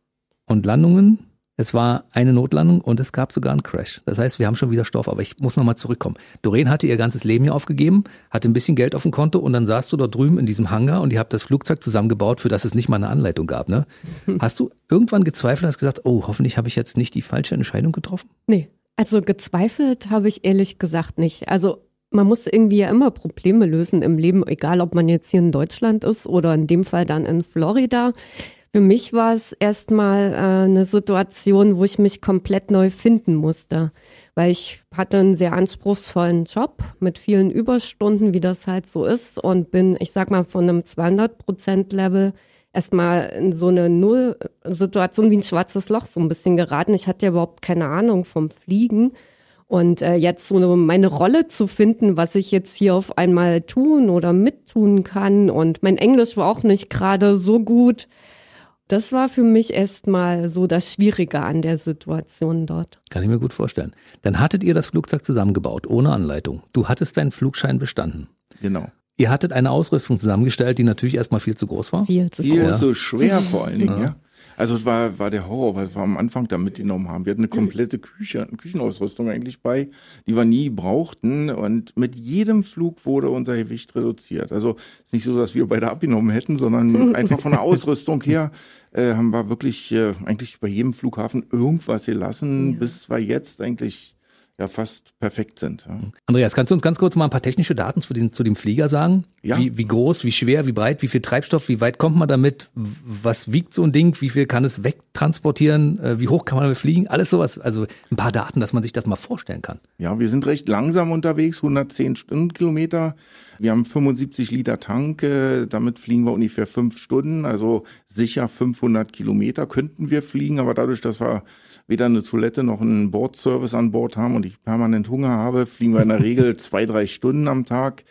und Landungen, es war eine Notlandung und es gab sogar einen Crash. Das heißt, wir haben schon wieder Stoff, aber ich muss nochmal zurückkommen. Doreen hatte ihr ganzes Leben hier aufgegeben, hatte ein bisschen Geld auf dem Konto und dann saßt du dort drüben in diesem Hangar und ihr habt das Flugzeug zusammengebaut, für das es nicht mal eine Anleitung gab. Ne? Hast du irgendwann gezweifelt, hast gesagt, oh, hoffentlich habe ich jetzt nicht die falsche Entscheidung getroffen? Nee, also gezweifelt habe ich ehrlich gesagt nicht. Also man muss irgendwie ja immer Probleme lösen im Leben, egal ob man jetzt hier in Deutschland ist oder in dem Fall dann in Florida. Für mich war es erstmal äh, eine Situation, wo ich mich komplett neu finden musste, weil ich hatte einen sehr anspruchsvollen Job mit vielen Überstunden, wie das halt so ist und bin, ich sag mal, von einem 200 Prozent Level erstmal in so eine Null-Situation wie ein schwarzes Loch so ein bisschen geraten. Ich hatte ja überhaupt keine Ahnung vom Fliegen. Und äh, jetzt so eine, meine Rolle zu finden, was ich jetzt hier auf einmal tun oder mittun kann. Und mein Englisch war auch nicht gerade so gut. Das war für mich erstmal so das Schwierige an der Situation dort. Kann ich mir gut vorstellen. Dann hattet ihr das Flugzeug zusammengebaut, ohne Anleitung. Du hattest deinen Flugschein bestanden. Genau. Ihr hattet eine Ausrüstung zusammengestellt, die natürlich erstmal viel zu groß war. Viel zu Viel groß. zu schwer vor allen Dingen, ja. Also es war, war der Horror, was wir am Anfang da mitgenommen haben. Wir hatten eine komplette Küche, eine Küchenausrüstung eigentlich bei, die wir nie brauchten. Und mit jedem Flug wurde unser Gewicht reduziert. Also es ist nicht so, dass wir beide abgenommen hätten, sondern einfach von der Ausrüstung her äh, haben wir wirklich äh, eigentlich bei jedem Flughafen irgendwas gelassen, bis wir jetzt eigentlich ja fast perfekt sind. Ja. Andreas, kannst du uns ganz kurz mal ein paar technische Daten zu, den, zu dem Flieger sagen? Ja. Wie, wie groß, wie schwer, wie breit, wie viel Treibstoff, wie weit kommt man damit? Was wiegt so ein Ding? Wie viel kann es wegtransportieren? Äh, Wie hoch kann man damit fliegen? Alles sowas. Also ein paar Daten, dass man sich das mal vorstellen kann. Ja, wir sind recht langsam unterwegs, 110 Stundenkilometer. Wir haben 75 Liter Tank, äh, damit fliegen wir ungefähr fünf Stunden, also sicher 500 Kilometer könnten wir fliegen, aber dadurch, dass wir weder eine Toilette noch einen Bordservice an Bord haben und ich permanent Hunger habe, fliegen wir in der Regel zwei, drei Stunden am Tag.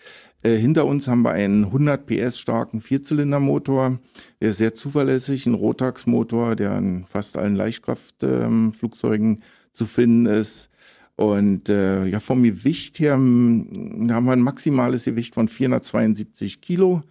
Äh, hinter uns haben wir einen 100 PS starken Vierzylindermotor. Der ist sehr zuverlässig, ein Rotax-Motor, der in fast allen Leichtkraftflugzeugen zu finden ist. Und äh, ja, vom Gewicht her m, haben wir ein maximales Gewicht von 472 Kilo,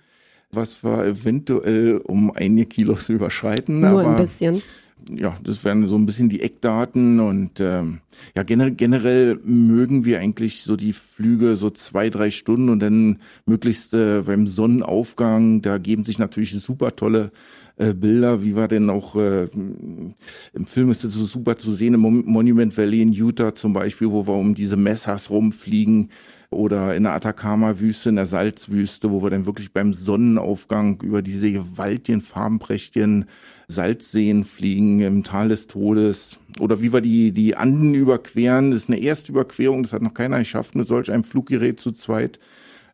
was wir eventuell um einige Kilos überschreiten. Nur aber ein bisschen. Ja, das wären so ein bisschen die Eckdaten und ähm, ja, generell, generell mögen wir eigentlich so die Flüge so zwei, drei Stunden und dann möglichst äh, beim Sonnenaufgang, da geben sich natürlich super tolle äh, Bilder, wie wir denn auch äh, im Film ist das so super zu sehen, im Mon- Monument Valley in Utah zum Beispiel, wo wir um diese Messers rumfliegen oder in der Atacama-Wüste, in der Salzwüste, wo wir dann wirklich beim Sonnenaufgang über diese gewaltigen, farbenprächtigen Salzseen fliegen im Tal des Todes. Oder wie wir die, die Anden überqueren. Das ist eine Erstüberquerung, das hat noch keiner geschafft, mit solch einem Fluggerät zu zweit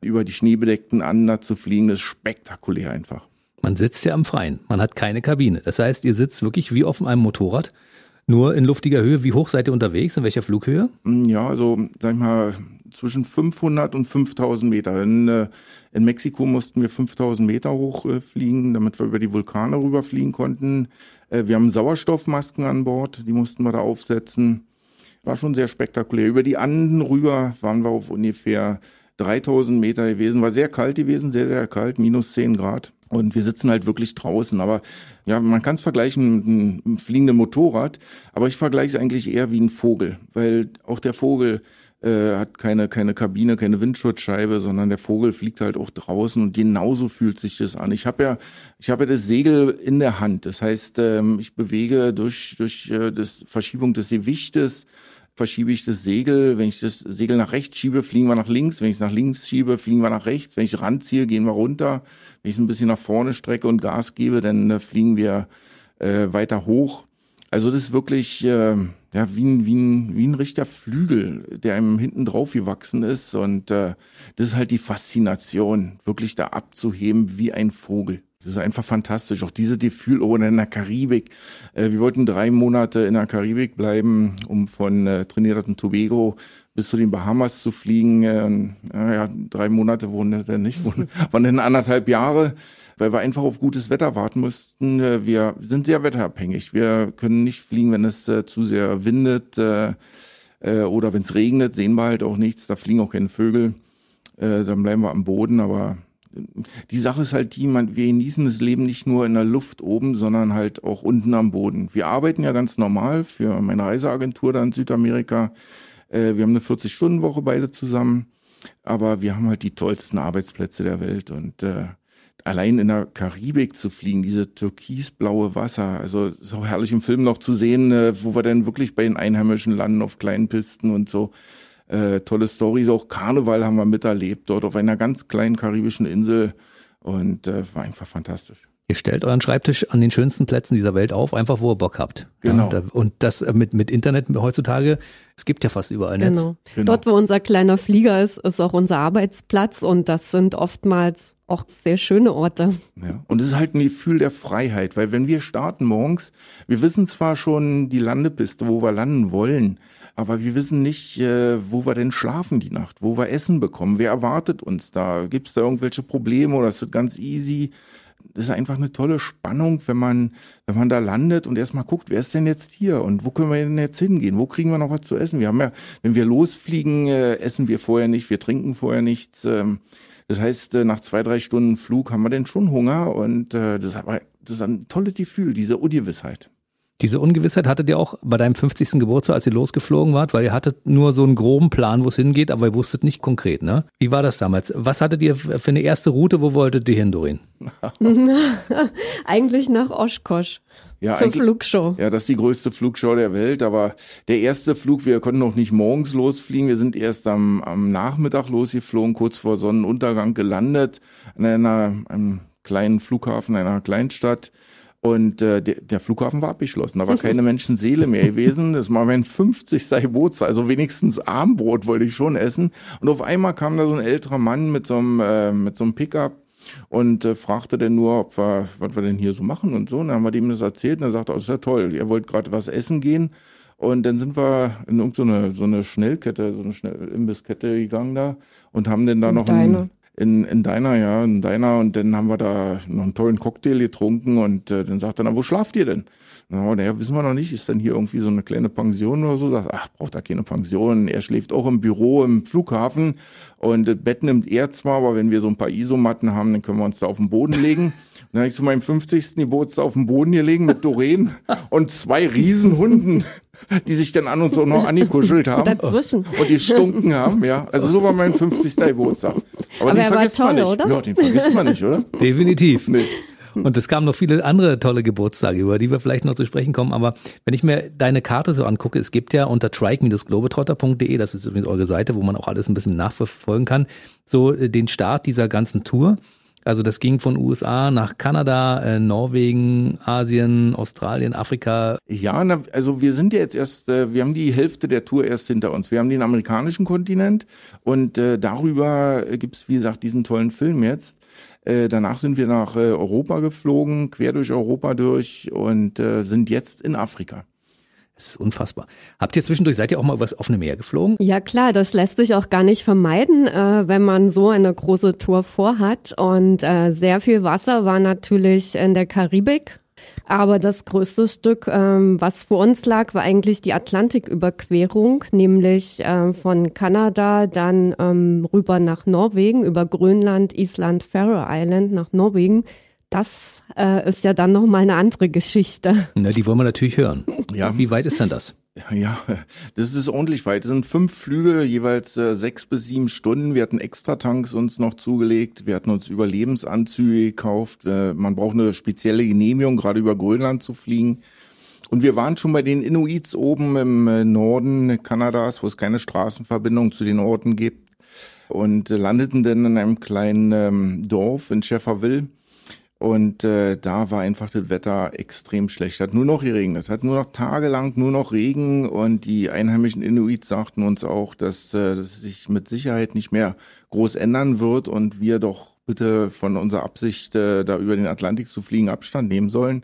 über die schneebedeckten Anden zu fliegen. Das ist spektakulär einfach. Man sitzt ja am Freien. Man hat keine Kabine. Das heißt, ihr sitzt wirklich wie auf einem Motorrad, nur in luftiger Höhe. Wie hoch seid ihr unterwegs? In welcher Flughöhe? Ja, also sag ich mal zwischen 500 und 5000 Meter. In, äh, in Mexiko mussten wir 5000 Meter hoch äh, fliegen, damit wir über die Vulkane rüberfliegen konnten. Äh, wir haben Sauerstoffmasken an Bord, die mussten wir da aufsetzen. War schon sehr spektakulär. Über die Anden rüber waren wir auf ungefähr 3000 Meter gewesen. War sehr kalt gewesen, sehr, sehr kalt, minus 10 Grad. Und wir sitzen halt wirklich draußen. Aber ja, man kann es vergleichen mit einem fliegenden Motorrad, aber ich vergleiche es eigentlich eher wie ein Vogel, weil auch der Vogel äh, hat keine, keine Kabine, keine Windschutzscheibe, sondern der Vogel fliegt halt auch draußen und genauso fühlt sich das an. Ich habe ja, ich habe ja das Segel in der Hand. Das heißt, ähm, ich bewege durch, durch äh, das Verschiebung des Gewichtes, verschiebe ich das Segel. Wenn ich das Segel nach rechts schiebe, fliegen wir nach links. Wenn ich es nach links schiebe, fliegen wir nach rechts. Wenn ich ranziehe, gehen wir runter. Wenn ich es ein bisschen nach vorne strecke und Gas gebe, dann äh, fliegen wir äh, weiter hoch. Also das ist wirklich äh, ja, wie, ein, wie, ein, wie ein richtiger Flügel, der einem hinten drauf gewachsen ist. Und äh, das ist halt die Faszination, wirklich da abzuheben wie ein Vogel. Das ist einfach fantastisch. Auch diese Gefühl, oh, in der Karibik. Äh, wir wollten drei Monate in der Karibik bleiben, um von äh, Trinidad und Tobago bis zu den Bahamas zu fliegen. Äh, ja, drei Monate wurden dann nicht, waren dann anderthalb Jahre weil wir einfach auf gutes Wetter warten mussten. Äh, wir sind sehr wetterabhängig. Wir können nicht fliegen, wenn es äh, zu sehr windet äh, äh, oder wenn es regnet, sehen wir halt auch nichts. Da fliegen auch keine Vögel. Äh, dann bleiben wir am Boden. Aber äh, die Sache ist halt die, man, wir genießen das Leben nicht nur in der Luft oben, sondern halt auch unten am Boden. Wir arbeiten ja ganz normal für meine Reiseagentur da in Südamerika. Äh, wir haben eine 40-Stunden-Woche beide zusammen. Aber wir haben halt die tollsten Arbeitsplätze der Welt und äh, allein in der Karibik zu fliegen, diese türkisblaue Wasser, also auch herrlich im Film noch zu sehen, äh, wo wir dann wirklich bei den Einheimischen landen auf kleinen Pisten und so. Äh, tolle Stories, auch Karneval haben wir miterlebt dort auf einer ganz kleinen karibischen Insel und äh, war einfach fantastisch. Ihr stellt euren Schreibtisch an den schönsten Plätzen dieser Welt auf, einfach wo ihr Bock habt. Genau. Ja, und das äh, mit, mit Internet heutzutage, es gibt ja fast überall Netz. Genau. genau. Dort, wo unser kleiner Flieger ist, ist auch unser Arbeitsplatz und das sind oftmals auch sehr schöne Orte. Ja. Und es ist halt ein Gefühl der Freiheit, weil wenn wir starten morgens, wir wissen zwar schon die Landepiste, wo wir landen wollen, aber wir wissen nicht, äh, wo wir denn schlafen die Nacht, wo wir Essen bekommen, wer erwartet uns da, gibt es da irgendwelche Probleme oder ist das ganz easy? Das ist einfach eine tolle Spannung, wenn man, wenn man da landet und erstmal guckt, wer ist denn jetzt hier und wo können wir denn jetzt hingehen? Wo kriegen wir noch was zu essen? Wir haben ja, wenn wir losfliegen, äh, essen wir vorher nicht, wir trinken vorher nichts. Ähm, das heißt, äh, nach zwei, drei Stunden Flug haben wir denn schon Hunger und äh, das ist aber das ist ein tolles Gefühl, diese Ungewissheit. Diese Ungewissheit hattet ihr auch bei deinem 50. Geburtstag, als ihr losgeflogen wart, weil ihr hattet nur so einen groben Plan, wo es hingeht, aber ihr wusstet nicht konkret, ne? Wie war das damals? Was hattet ihr für eine erste Route? Wo wolltet ihr hin, Dorin? eigentlich nach Oshkosh. Ja, zur Flugshow. Ja, das ist die größte Flugshow der Welt, aber der erste Flug, wir konnten noch nicht morgens losfliegen, wir sind erst am, am Nachmittag losgeflogen, kurz vor Sonnenuntergang gelandet, an einer, einem kleinen Flughafen einer Kleinstadt und äh, der, der Flughafen war abgeschlossen. Da war keine Menschenseele mehr gewesen. Das war mein 50. Geburtstag, also wenigstens Armbrot wollte ich schon essen. Und auf einmal kam da so ein älterer Mann mit so einem, äh, mit so einem Pickup und äh, fragte dann nur, ob wir, was wir denn hier so machen und so. Und dann haben wir dem das erzählt und er sagte, oh, das ist ja toll, ihr wollt gerade was essen gehen. Und dann sind wir in irgendeine so eine Schnellkette, so eine Schnell Imbisskette gegangen da und haben dann da noch ein, in, in deiner, ja, in deiner und dann haben wir da noch einen tollen Cocktail getrunken und äh, dann sagt er, na, wo schlaft ihr denn? Na, naja, wissen wir noch nicht, ist denn hier irgendwie so eine kleine Pension oder so? Sagt, ach, braucht da keine Pension. Er schläft auch im Büro im Flughafen und das Bett nimmt er zwar, aber wenn wir so ein paar Isomatten haben, dann können wir uns da auf den Boden legen. Dann habe ich zu meinem 50. Geburtstag auf dem Boden gelegen mit Doreen und zwei Riesenhunden, die sich dann an uns auch noch angekuschelt haben. Dazwischen. Und die stunken haben, ja. Also so war mein 50. Geburtstag. Aber, Aber den vergisst toll, man nicht. Oder? Ja, den vergisst man nicht, oder? Definitiv. Nee. Und es kamen noch viele andere tolle Geburtstage, über die wir vielleicht noch zu sprechen kommen. Aber wenn ich mir deine Karte so angucke, es gibt ja unter trike-globetrotter.de, das ist übrigens eure Seite, wo man auch alles ein bisschen nachverfolgen kann, so äh, den Start dieser ganzen Tour. Also das ging von USA nach Kanada, äh, Norwegen, Asien, Australien, Afrika. Ja, na, also wir sind ja jetzt erst, äh, wir haben die Hälfte der Tour erst hinter uns. Wir haben den amerikanischen Kontinent und äh, darüber gibt's wie gesagt, diesen tollen Film jetzt. Äh, danach sind wir nach äh, Europa geflogen, quer durch Europa durch und äh, sind jetzt in Afrika. Das ist unfassbar. Habt ihr zwischendurch, seid ihr auch mal übers offene Meer geflogen? Ja klar, das lässt sich auch gar nicht vermeiden, äh, wenn man so eine große Tour vorhat. Und äh, sehr viel Wasser war natürlich in der Karibik. Aber das größte Stück, ähm, was vor uns lag, war eigentlich die Atlantiküberquerung, nämlich äh, von Kanada dann ähm, rüber nach Norwegen, über Grönland, Island, Faroe Island nach Norwegen Das äh, ist ja dann nochmal eine andere Geschichte. Na, die wollen wir natürlich hören. Ja. Wie weit ist denn das? Ja, das ist ordentlich weit. Es sind fünf Flüge, jeweils äh, sechs bis sieben Stunden. Wir hatten Extratanks uns noch zugelegt. Wir hatten uns Überlebensanzüge gekauft. Äh, man braucht eine spezielle Genehmigung, gerade über Grönland zu fliegen. Und wir waren schon bei den Inuits oben im äh, Norden Kanadas, wo es keine Straßenverbindung zu den Orten gibt. Und äh, landeten dann in einem kleinen ähm, Dorf in Schäferville und äh, da war einfach das Wetter extrem schlecht. Hat nur noch geregnet. Hat nur noch tagelang nur noch Regen. Und die einheimischen Inuits sagten uns auch, dass äh, das sich mit Sicherheit nicht mehr groß ändern wird und wir doch bitte von unserer Absicht, äh, da über den Atlantik zu fliegen, Abstand nehmen sollen.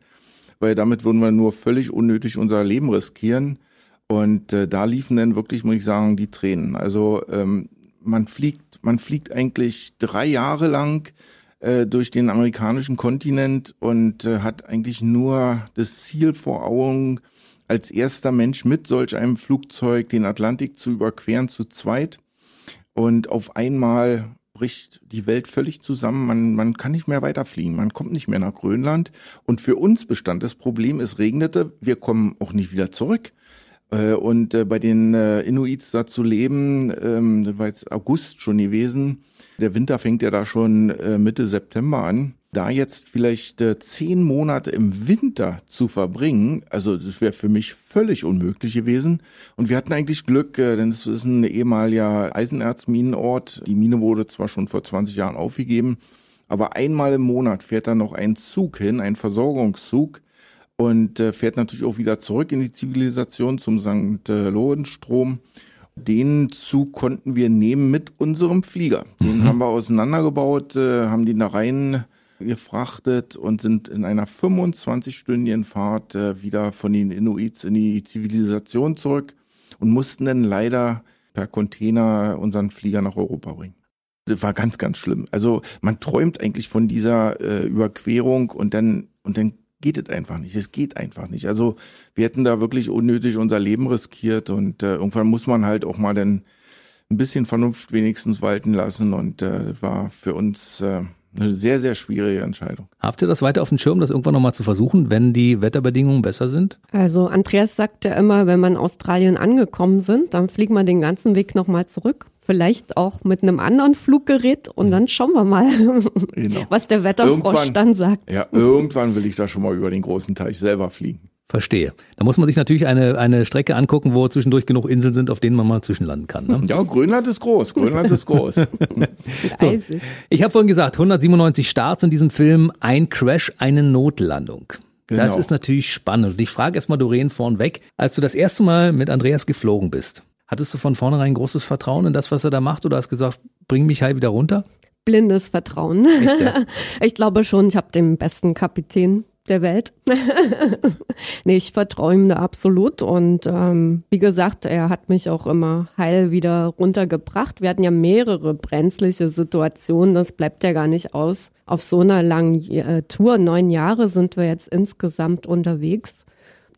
Weil damit würden wir nur völlig unnötig unser Leben riskieren. Und äh, da liefen dann wirklich, muss ich sagen, die Tränen. Also ähm, man fliegt, man fliegt eigentlich drei Jahre lang äh, durch den amerikanischen Kontinent und äh, hat eigentlich nur das Ziel vor Augen, als erster Mensch mit solch einem Flugzeug den Atlantik zu überqueren zu zweit. Und auf einmal bricht die Welt völlig zusammen. Man, man kann nicht mehr weiterfliegen. Man kommt nicht mehr nach Grönland. Und für uns bestand das Problem, es regnete. Wir kommen auch nicht wieder zurück. Äh, und äh, bei den Inuits da zu leben, ähm, das war jetzt August schon gewesen, der Winter fängt ja da schon äh, Mitte September an. Da jetzt vielleicht äh, zehn Monate im Winter zu verbringen, also das wäre für mich völlig unmöglich gewesen. Und wir hatten eigentlich Glück, äh, denn es ist ein ehemaliger Eisenerzminenort. Die Mine wurde zwar schon vor 20 Jahren aufgegeben, aber einmal im Monat fährt da noch ein Zug hin, ein Versorgungszug und äh, fährt natürlich auch wieder zurück in die Zivilisation zum St. Lorenstrom. Den Zug konnten wir nehmen mit unserem Flieger. Den mhm. haben wir auseinandergebaut, äh, haben den da rein gefrachtet und sind in einer 25-stündigen Fahrt äh, wieder von den Inuits in die Zivilisation zurück und mussten dann leider per Container unseren Flieger nach Europa bringen. Das war ganz, ganz schlimm. Also man träumt eigentlich von dieser äh, Überquerung und dann und dann geht es einfach nicht. Es geht einfach nicht. Also wir hätten da wirklich unnötig unser Leben riskiert und äh, irgendwann muss man halt auch mal dann ein bisschen Vernunft wenigstens walten lassen und äh, war für uns äh, eine sehr, sehr schwierige Entscheidung. Habt ihr das weiter auf dem Schirm, das irgendwann nochmal zu versuchen, wenn die Wetterbedingungen besser sind? Also Andreas sagte immer, wenn wir in Australien angekommen sind, dann fliegen wir den ganzen Weg nochmal zurück vielleicht auch mit einem anderen Fluggerät und dann schauen wir mal, genau. was der Wetterfrosch dann sagt. Ja, irgendwann will ich da schon mal über den großen Teich selber fliegen. Verstehe. Da muss man sich natürlich eine, eine Strecke angucken, wo zwischendurch genug Inseln sind, auf denen man mal zwischenlanden kann. Ne? Ja, Grönland ist groß. Grönland ist groß. so, ich habe vorhin gesagt, 197 Starts in diesem Film, ein Crash, eine Notlandung. Genau. Das ist natürlich spannend. Und ich frage erstmal Doreen vornweg, als du das erste Mal mit Andreas geflogen bist, Hattest du von vornherein großes Vertrauen in das, was er da macht, oder hast gesagt, bring mich halt wieder runter? Blindes Vertrauen. Echt, ja? Ich glaube schon, ich habe den besten Kapitän der Welt. nee, ich vertraue ihm da absolut. Und ähm, wie gesagt, er hat mich auch immer heil wieder runtergebracht. Wir hatten ja mehrere brenzliche Situationen, das bleibt ja gar nicht aus. Auf so einer langen äh, Tour, neun Jahre sind wir jetzt insgesamt unterwegs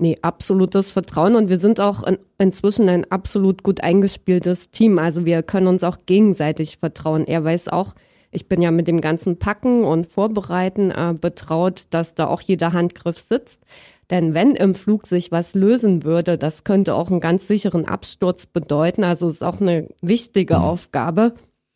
nee, absolutes Vertrauen und wir sind auch in, inzwischen ein absolut gut eingespieltes Team. Also wir können uns auch gegenseitig vertrauen. Er weiß auch, ich bin ja mit dem ganzen Packen und Vorbereiten äh, betraut, dass da auch jeder Handgriff sitzt. Denn wenn im Flug sich was lösen würde, das könnte auch einen ganz sicheren Absturz bedeuten. Also es ist auch eine wichtige mhm. Aufgabe,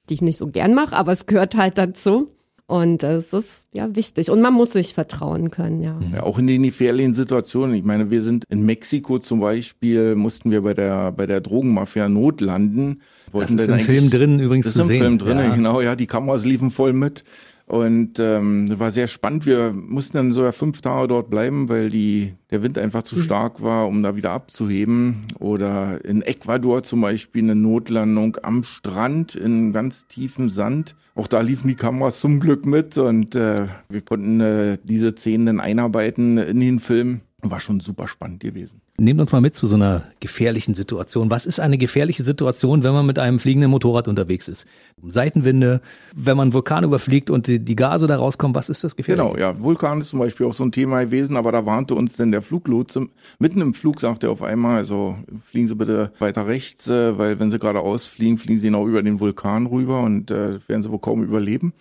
die ich nicht so gern mache, aber es gehört halt dazu. Und es ist ja wichtig. Und man muss sich vertrauen können, ja. ja auch in den gefährlichen Situationen. Ich meine, wir sind in Mexiko zum Beispiel, mussten wir bei der, bei der Drogenmafia notlanden. Das ist im Film drin übrigens zu sehen. Das ist im Film drin, ja. genau, ja. Die Kameras liefen voll mit. Und ähm, war sehr spannend. Wir mussten dann sogar fünf Tage dort bleiben, weil die, der Wind einfach zu mhm. stark war, um da wieder abzuheben. Oder in Ecuador zum Beispiel eine Notlandung am Strand in ganz tiefem Sand. Auch da liefen die Kameras zum Glück mit und äh, wir konnten äh, diese Szenen dann einarbeiten in den Film. War schon super spannend gewesen. Nehmt uns mal mit zu so einer gefährlichen Situation. Was ist eine gefährliche Situation, wenn man mit einem fliegenden Motorrad unterwegs ist? Seitenwinde, wenn man Vulkan überfliegt und die, Gase da rauskommen, was ist das gefährlich? Genau, ja. Vulkan ist zum Beispiel auch so ein Thema gewesen, aber da warnte uns denn der Fluglotse. Mitten im Flug sagte er auf einmal, also fliegen Sie bitte weiter rechts, äh, weil wenn Sie geradeaus fliegen, fliegen Sie genau über den Vulkan rüber und äh, werden Sie wohl kaum überleben.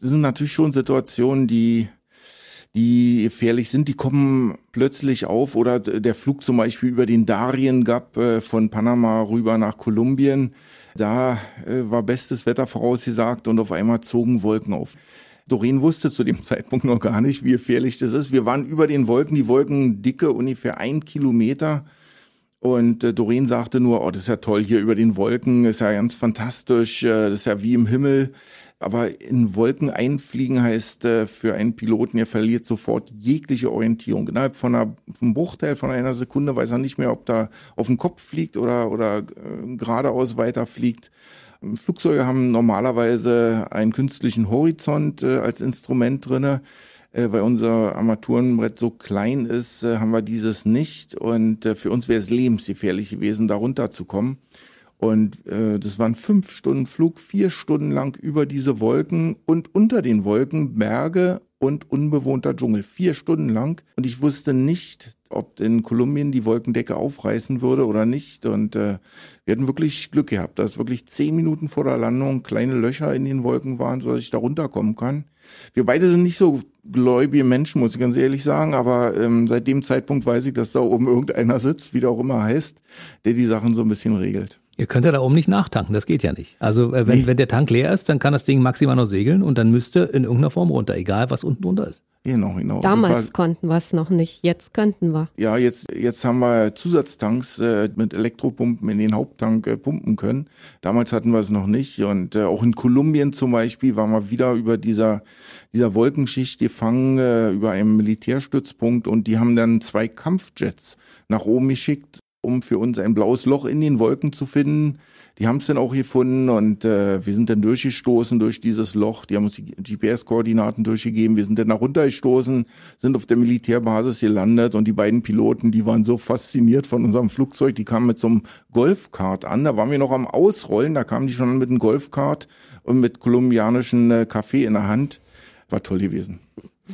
Das sind natürlich schon Situationen, die die gefährlich sind, die kommen plötzlich auf oder der Flug zum Beispiel über den Darien Gap äh, von Panama rüber nach Kolumbien. Da äh, war bestes Wetter vorausgesagt und auf einmal zogen Wolken auf. Doreen wusste zu dem Zeitpunkt noch gar nicht, wie gefährlich das ist. Wir waren über den Wolken, die Wolken dicke ungefähr ein Kilometer. Und äh, Doreen sagte nur, oh, das ist ja toll hier über den Wolken, ist ja ganz fantastisch, das ist ja wie im Himmel. Aber in Wolken einfliegen heißt äh, für einen Piloten, er verliert sofort jegliche Orientierung. Innerhalb von einer, vom Bruchteil von einer Sekunde weiß er nicht mehr, ob da auf dem Kopf fliegt oder, oder äh, geradeaus weiterfliegt. Flugzeuge haben normalerweise einen künstlichen Horizont äh, als Instrument drinne. Äh, weil unser Armaturenbrett so klein ist, äh, haben wir dieses nicht. Und äh, für uns wäre es lebensgefährlich gewesen, da runterzukommen. Und äh, das waren fünf Stunden Flug, vier Stunden lang über diese Wolken und unter den Wolken Berge und unbewohnter Dschungel. Vier Stunden lang. Und ich wusste nicht, ob in Kolumbien die Wolkendecke aufreißen würde oder nicht. Und äh, wir hatten wirklich Glück gehabt, dass wirklich zehn Minuten vor der Landung kleine Löcher in den Wolken waren, sodass ich da runterkommen kann. Wir beide sind nicht so gläubige Menschen, muss ich ganz ehrlich sagen, aber ähm, seit dem Zeitpunkt weiß ich, dass da oben irgendeiner sitzt, wie der auch immer heißt, der die Sachen so ein bisschen regelt. Ihr könnt ja da oben nicht nachtanken, das geht ja nicht. Also äh, wenn, nee. wenn der Tank leer ist, dann kann das Ding maximal noch segeln und dann müsste in irgendeiner Form runter, egal was unten drunter ist. Genau, genau. Damals konnten wir es noch nicht, jetzt könnten wir. Ja, jetzt, jetzt haben wir Zusatztanks äh, mit Elektropumpen in den Haupttank äh, pumpen können. Damals hatten wir es noch nicht. Und äh, auch in Kolumbien zum Beispiel waren wir wieder über dieser, dieser Wolkenschicht gefangen, äh, über einem Militärstützpunkt und die haben dann zwei Kampfjets nach oben geschickt um für uns ein blaues Loch in den Wolken zu finden. Die haben es dann auch gefunden und äh, wir sind dann durchgestoßen durch dieses Loch. Die haben uns die GPS-Koordinaten durchgegeben. Wir sind dann nach runtergestoßen, sind auf der Militärbasis gelandet und die beiden Piloten, die waren so fasziniert von unserem Flugzeug, die kamen mit so einem Golfkart an. Da waren wir noch am Ausrollen, da kamen die schon mit einem Golfkart und mit kolumbianischen äh, Kaffee in der Hand. War toll gewesen.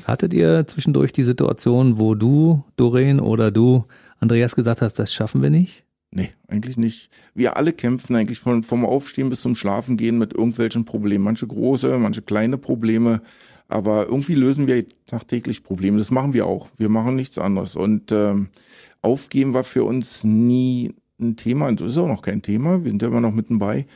Hattet ihr zwischendurch die Situation, wo du, Doreen oder du Andreas gesagt hast, das schaffen wir nicht? Nee, eigentlich nicht. Wir alle kämpfen eigentlich von, vom Aufstehen bis zum Schlafen gehen mit irgendwelchen Problemen. Manche große, manche kleine Probleme. Aber irgendwie lösen wir tagtäglich Probleme. Das machen wir auch. Wir machen nichts anderes. Und ähm, aufgeben war für uns nie ein Thema. Das ist auch noch kein Thema. Wir sind ja immer noch mitten bei.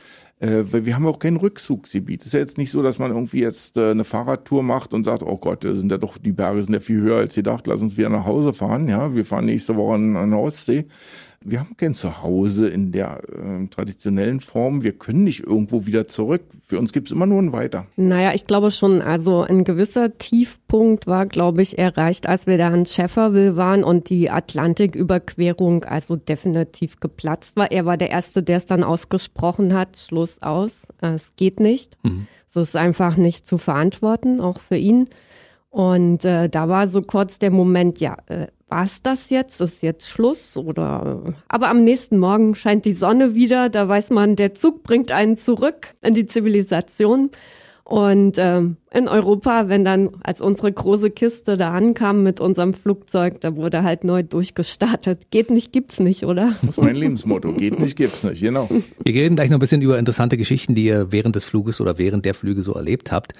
Äh, wir haben auch kein Rückzugsgebiet. Ist ja jetzt nicht so, dass man irgendwie jetzt äh, eine Fahrradtour macht und sagt, oh Gott, sind ja doch, die Berge sind ja viel höher als gedacht, lass uns wieder nach Hause fahren. Ja, wir fahren nächste Woche an, an Ostsee wir haben kein Zuhause in der äh, traditionellen Form. Wir können nicht irgendwo wieder zurück. Für uns gibt es immer nur ein Weiter. Naja, ich glaube schon, also ein gewisser Tiefpunkt war, glaube ich, erreicht, als wir da in Schefferville waren und die Atlantiküberquerung also definitiv geplatzt war. Er war der Erste, der es dann ausgesprochen hat, Schluss aus, es geht nicht. Mhm. Es ist einfach nicht zu verantworten, auch für ihn. Und äh, da war so kurz der Moment, ja, äh, war's das jetzt? Ist jetzt Schluss? Oder aber am nächsten Morgen scheint die Sonne wieder, da weiß man, der Zug bringt einen zurück in die Zivilisation. Und ähm, in Europa, wenn dann als unsere große Kiste da ankam mit unserem Flugzeug, da wurde halt neu durchgestartet. Geht nicht, gibt's nicht, oder? Das ist mein Lebensmotto. Geht nicht, gibt's nicht, genau. Wir reden gleich noch ein bisschen über interessante Geschichten, die ihr während des Fluges oder während der Flüge so erlebt habt.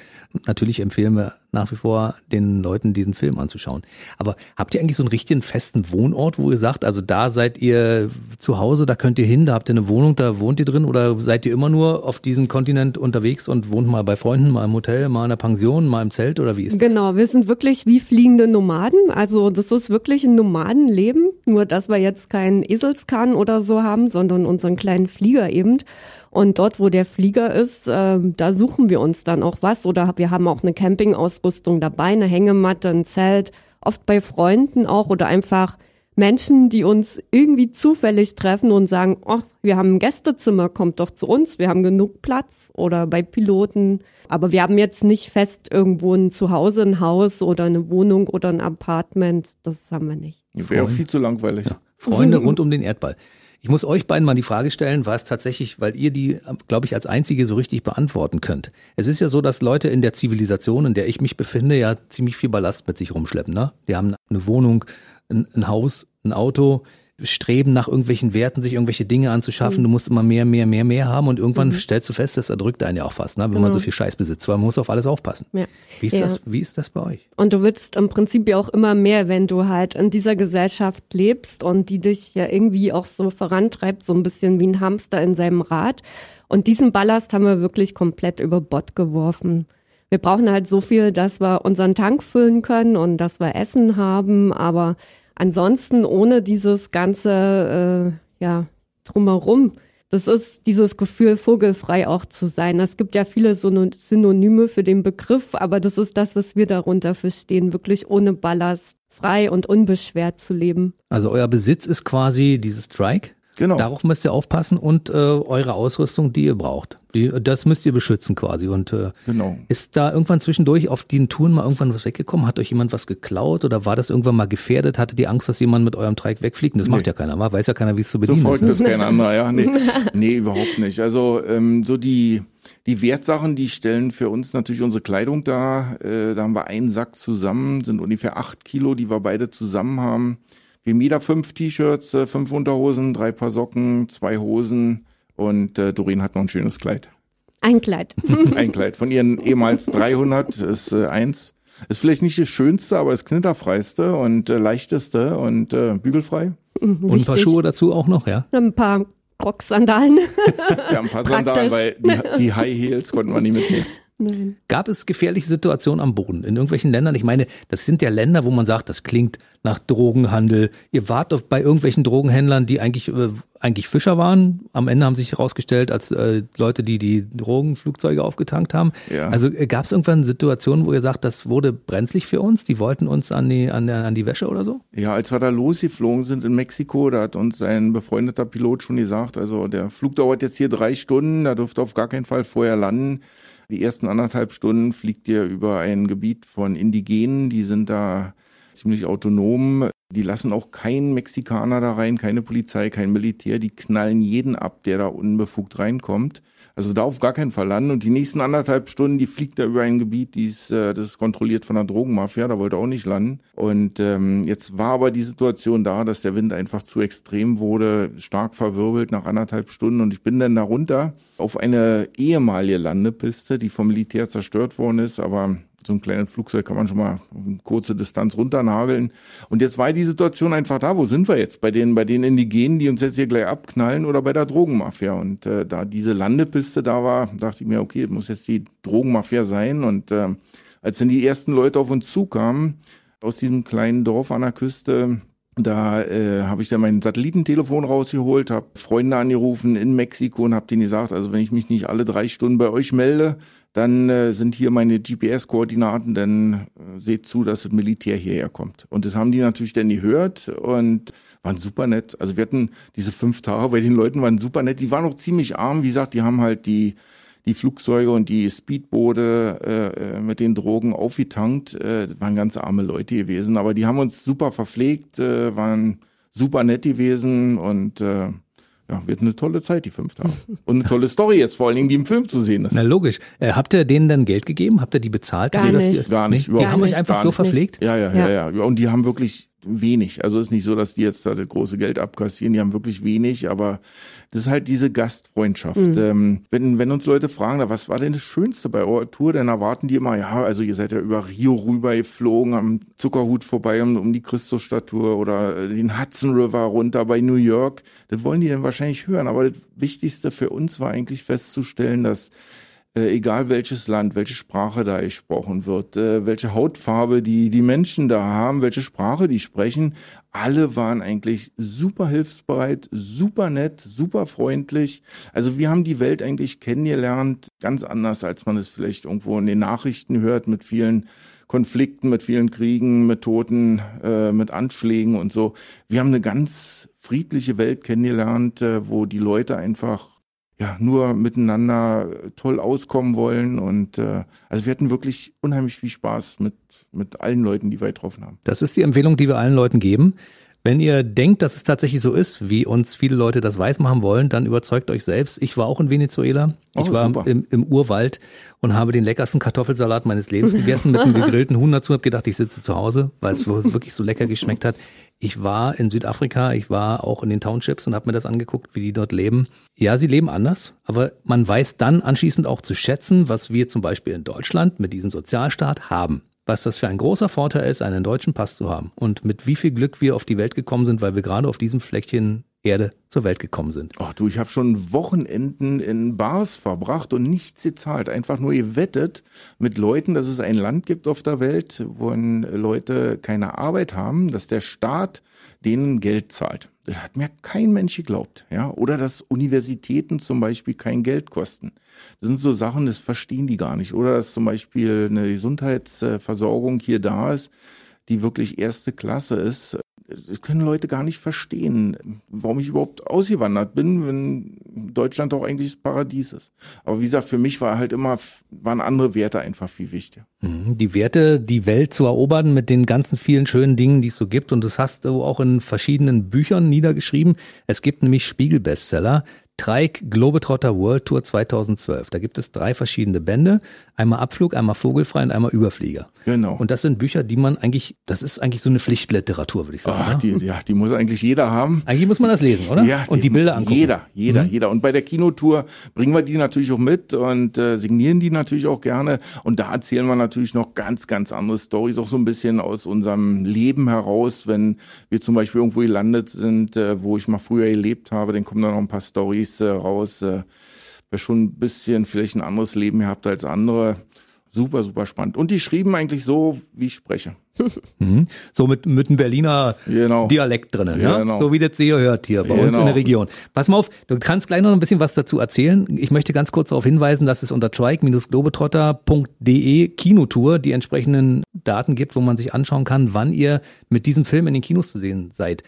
Natürlich empfehlen wir nach wie vor den Leuten, diesen Film anzuschauen. Aber habt ihr eigentlich so einen richtigen festen Wohnort, wo ihr sagt, also da seid ihr zu Hause, da könnt ihr hin, da habt ihr eine Wohnung, da wohnt ihr drin oder seid ihr immer nur auf diesem Kontinent unterwegs und wohnt mal bei Freunden, mal im Hotel, mal in der Pension, mal im Zelt oder wie ist das? Genau, wir sind wirklich wie fliegende Nomaden. Also das ist wirklich ein Nomadenleben, nur dass wir jetzt keinen Eselskahn oder so haben, sondern unseren kleinen Flieger eben. Und dort, wo der Flieger ist, äh, da suchen wir uns dann auch was. Oder wir haben auch eine Campingausrüstung dabei, eine Hängematte, ein Zelt, oft bei Freunden auch oder einfach Menschen, die uns irgendwie zufällig treffen und sagen, oh, wir haben ein Gästezimmer, kommt doch zu uns, wir haben genug Platz oder bei Piloten. Aber wir haben jetzt nicht fest irgendwo ein Zuhause, ein Haus oder eine Wohnung oder ein Apartment. Das haben wir nicht. Wäre auch viel zu langweilig. Ja. Freunde rund um den Erdball. Ich muss euch beiden mal die Frage stellen, was tatsächlich, weil ihr die, glaube ich, als einzige so richtig beantworten könnt. Es ist ja so, dass Leute in der Zivilisation, in der ich mich befinde, ja ziemlich viel Ballast mit sich rumschleppen. Ne? Die haben eine Wohnung, ein, ein Haus, ein Auto. Streben nach irgendwelchen Werten, sich irgendwelche Dinge anzuschaffen. Mhm. Du musst immer mehr, mehr, mehr, mehr haben und irgendwann mhm. stellst du fest, das erdrückt einen ja auch fast, ne? wenn genau. man so viel Scheiß besitzt, weil man muss auf alles aufpassen. Ja. Wie, ist ja. das, wie ist das bei euch? Und du willst im Prinzip ja auch immer mehr, wenn du halt in dieser Gesellschaft lebst und die dich ja irgendwie auch so vorantreibt, so ein bisschen wie ein Hamster in seinem Rad. Und diesen Ballast haben wir wirklich komplett über Bord geworfen. Wir brauchen halt so viel, dass wir unseren Tank füllen können und dass wir Essen haben, aber ansonsten ohne dieses ganze, äh, ja, drumherum, das ist dieses Gefühl, vogelfrei auch zu sein. Es gibt ja viele Synonyme für den Begriff, aber das ist das, was wir darunter verstehen, wirklich ohne Ballast, frei und unbeschwert zu leben. Also euer Besitz ist quasi dieses Strike? Genau. Darauf müsst ihr aufpassen und äh, eure Ausrüstung, die ihr braucht. Die, das müsst ihr beschützen quasi. Und äh, genau. ist da irgendwann zwischendurch auf den Touren mal irgendwann was weggekommen? Hat euch jemand was geklaut oder war das irgendwann mal gefährdet? Hattet ihr Angst, dass jemand mit eurem Dreieck wegfliegt? Das nee. macht ja keiner mal. Weiß ja keiner, wie es zu bedienen so ist. So folgt das kein anderer, ja. Nee, nee überhaupt nicht. Also ähm, so die die Wertsachen, die stellen für uns natürlich unsere Kleidung dar. Äh, da haben wir einen Sack zusammen, sind ungefähr acht Kilo, die wir beide zusammen haben. Wir haben jeder fünf T-Shirts, äh, fünf Unterhosen, drei Paar Socken, zwei Hosen und äh, Doreen hat noch ein schönes Kleid. Ein Kleid. ein Kleid. Von ihren ehemals 300 ist äh, eins. Ist vielleicht nicht das Schönste, aber das knitterfreiste und äh, leichteste und äh, bügelfrei. Mhm, und ein paar Schuhe dazu auch noch, ja? Ein paar Rocksandalen. ja, ein paar Sandalen, weil die, die High Heels konnten wir nie mitnehmen. Nein. Gab es gefährliche Situationen am Boden in irgendwelchen Ländern? Ich meine, das sind ja Länder, wo man sagt, das klingt nach Drogenhandel. Ihr wart doch bei irgendwelchen Drogenhändlern, die eigentlich, äh, eigentlich Fischer waren. Am Ende haben sich herausgestellt als äh, Leute, die die Drogenflugzeuge aufgetankt haben. Ja. Also äh, gab es irgendwann Situationen, wo ihr sagt, das wurde brenzlig für uns? Die wollten uns an die, an, der, an die Wäsche oder so? Ja, als wir da losgeflogen sind in Mexiko, da hat uns ein befreundeter Pilot schon gesagt, also der Flug dauert jetzt hier drei Stunden, da dürft ihr auf gar keinen Fall vorher landen. Die ersten anderthalb Stunden fliegt ihr über ein Gebiet von Indigenen, die sind da ziemlich autonom. Die lassen auch keinen Mexikaner da rein, keine Polizei, kein Militär. Die knallen jeden ab, der da unbefugt reinkommt. Also da auf gar keinen Fall landen. Und die nächsten anderthalb Stunden, die fliegt er über ein Gebiet, die ist, äh, das ist kontrolliert von der Drogenmafia, da wollte er auch nicht landen. Und ähm, jetzt war aber die Situation da, dass der Wind einfach zu extrem wurde, stark verwirbelt nach anderthalb Stunden. Und ich bin dann da runter auf eine ehemalige Landepiste, die vom Militär zerstört worden ist, aber so ein kleines Flugzeug kann man schon mal kurze Distanz runternageln. Und jetzt war die Situation einfach da. Wo sind wir jetzt? Bei den, bei den Indigenen, die uns jetzt hier gleich abknallen oder bei der Drogenmafia? Und äh, da diese Landepiste da war, dachte ich mir, okay, muss jetzt die Drogenmafia sein. Und äh, als dann die ersten Leute auf uns zukamen, aus diesem kleinen Dorf an der Küste, da äh, habe ich dann mein Satellitentelefon rausgeholt, habe Freunde angerufen in Mexiko und habe denen gesagt, also wenn ich mich nicht alle drei Stunden bei euch melde, dann äh, sind hier meine GPS-Koordinaten, dann äh, seht zu, dass das Militär hierher kommt. Und das haben die natürlich dann gehört und waren super nett. Also wir hatten diese fünf Tage bei den Leuten waren super nett. Die waren auch ziemlich arm, wie gesagt, die haben halt die die Flugzeuge und die Speedboote äh, äh mit den Drogen aufgetankt. Äh, waren ganz arme Leute gewesen, aber die haben uns super verpflegt, äh, waren super nett gewesen und äh, ja, wird eine tolle Zeit, die fünf Tage. Und eine tolle Story jetzt, vor allen Dingen, die im Film zu sehen ist. Na logisch. Äh, habt ihr denen dann Geld gegeben? Habt ihr die bezahlt? Gar nicht. Die, gar nicht. Die haben euch einfach so verpflegt? Ja, ja, ja, ja, ja. Und die haben wirklich wenig. Also ist nicht so, dass die jetzt da das große Geld abkassieren, die haben wirklich wenig, aber das ist halt diese Gastfreundschaft. Mhm. Ähm, wenn, wenn uns Leute fragen, was war denn das Schönste bei eurer Tour, dann erwarten die immer, ja, also ihr seid ja über Rio rüber geflogen, am Zuckerhut vorbei um, um die Christusstatue oder den Hudson River runter bei New York. Das wollen die dann wahrscheinlich hören, aber das Wichtigste für uns war eigentlich festzustellen, dass äh, egal welches Land, welche Sprache da gesprochen wird, äh, welche Hautfarbe die, die Menschen da haben, welche Sprache die sprechen, alle waren eigentlich super hilfsbereit, super nett, super freundlich. Also wir haben die Welt eigentlich kennengelernt, ganz anders, als man es vielleicht irgendwo in den Nachrichten hört, mit vielen Konflikten, mit vielen Kriegen, mit Toten, äh, mit Anschlägen und so. Wir haben eine ganz friedliche Welt kennengelernt, äh, wo die Leute einfach ja nur miteinander toll auskommen wollen. Und äh, also wir hatten wirklich unheimlich viel Spaß mit, mit allen Leuten, die wir getroffen haben. Das ist die Empfehlung, die wir allen Leuten geben. Wenn ihr denkt, dass es tatsächlich so ist, wie uns viele Leute das weismachen wollen, dann überzeugt euch selbst. Ich war auch in Venezuela. Ich Oh, war super. im, im Urwald und habe den leckersten Kartoffelsalat meines Lebens gegessen mit einem gegrillten Huhn dazu. Hab gedacht, ich sitze zu Hause, weil es wirklich so lecker geschmeckt hat. Ich war in Südafrika, ich war auch in den Townships und habe mir das angeguckt, wie die dort leben. Ja, sie leben anders, aber man weiß dann anschließend auch zu schätzen, was wir zum Beispiel in Deutschland mit diesem Sozialstaat haben. Was das für ein großer Vorteil ist, einen deutschen Pass zu haben und mit wie viel Glück wir auf die Welt gekommen sind, weil wir gerade auf diesem Fleckchen Erde zur Welt gekommen sind. Ach du, ich habe schon Wochenenden in Bars verbracht und nichts gezahlt. Einfach nur gewettet mit Leuten, dass es ein Land gibt auf der Welt, wo Leute keine Arbeit haben, dass der Staat denen Geld zahlt. Das hat mir kein Mensch geglaubt. Ja? Oder dass Universitäten zum Beispiel kein Geld kosten. Das sind so Sachen, das verstehen die gar nicht. Oder dass zum Beispiel eine Gesundheitsversorgung hier da ist, die wirklich erste Klasse ist. Das können Leute gar nicht verstehen, warum ich überhaupt ausgewandert bin, wenn Deutschland doch eigentlich das Paradies ist. Aber wie gesagt, für mich war halt immer, waren andere Werte einfach viel wichtiger. Mhm. Die Werte, die Welt zu erobern mit den ganzen vielen schönen Dingen, die es so gibt. Und das hast du auch in verschiedenen Büchern niedergeschrieben. Es gibt nämlich Spiegel-Bestseller. Trike Globetrotter World Tour 2012. Da gibt es drei verschiedene Bände. Einmal Abflug, einmal Vogelfrei und einmal Überflieger. Genau. Und das sind Bücher, die man eigentlich, das ist eigentlich so eine Pflichtliteratur, würde ich sagen. Ach, ne? die, ja, die muss eigentlich jeder haben. Eigentlich muss man das lesen, oder? Ja, und die Bilder angucken. Jeder, jeder, jeder. Und bei der Kinotour bringen wir die natürlich auch mit und äh, signieren die natürlich auch gerne. Und da erzählen wir natürlich noch ganz, ganz andere Stories, auch so ein bisschen aus unserem Leben heraus. Wenn wir zum Beispiel irgendwo gelandet sind, äh, wo ich mal früher gelebt habe, dann kommen da noch ein paar Stories äh, raus. Äh, wer schon ein bisschen vielleicht ein anderes Leben gehabt als andere. Super, super spannend. Und die schrieben eigentlich so, wie ich spreche. Mhm. So mit, mit einem Berliner Genau. Dialekt drinnen, Ja, ja? genau. So wie das ihr hört hier bei uns in Genau. der Region. Pass mal auf, du kannst gleich noch ein bisschen was dazu erzählen. Ich möchte ganz kurz darauf hinweisen, dass es unter trike-globetrotter.de Kinotour die entsprechenden Daten gibt, wo man sich anschauen kann, wann ihr mit diesem Film in den Kinos zu sehen seid.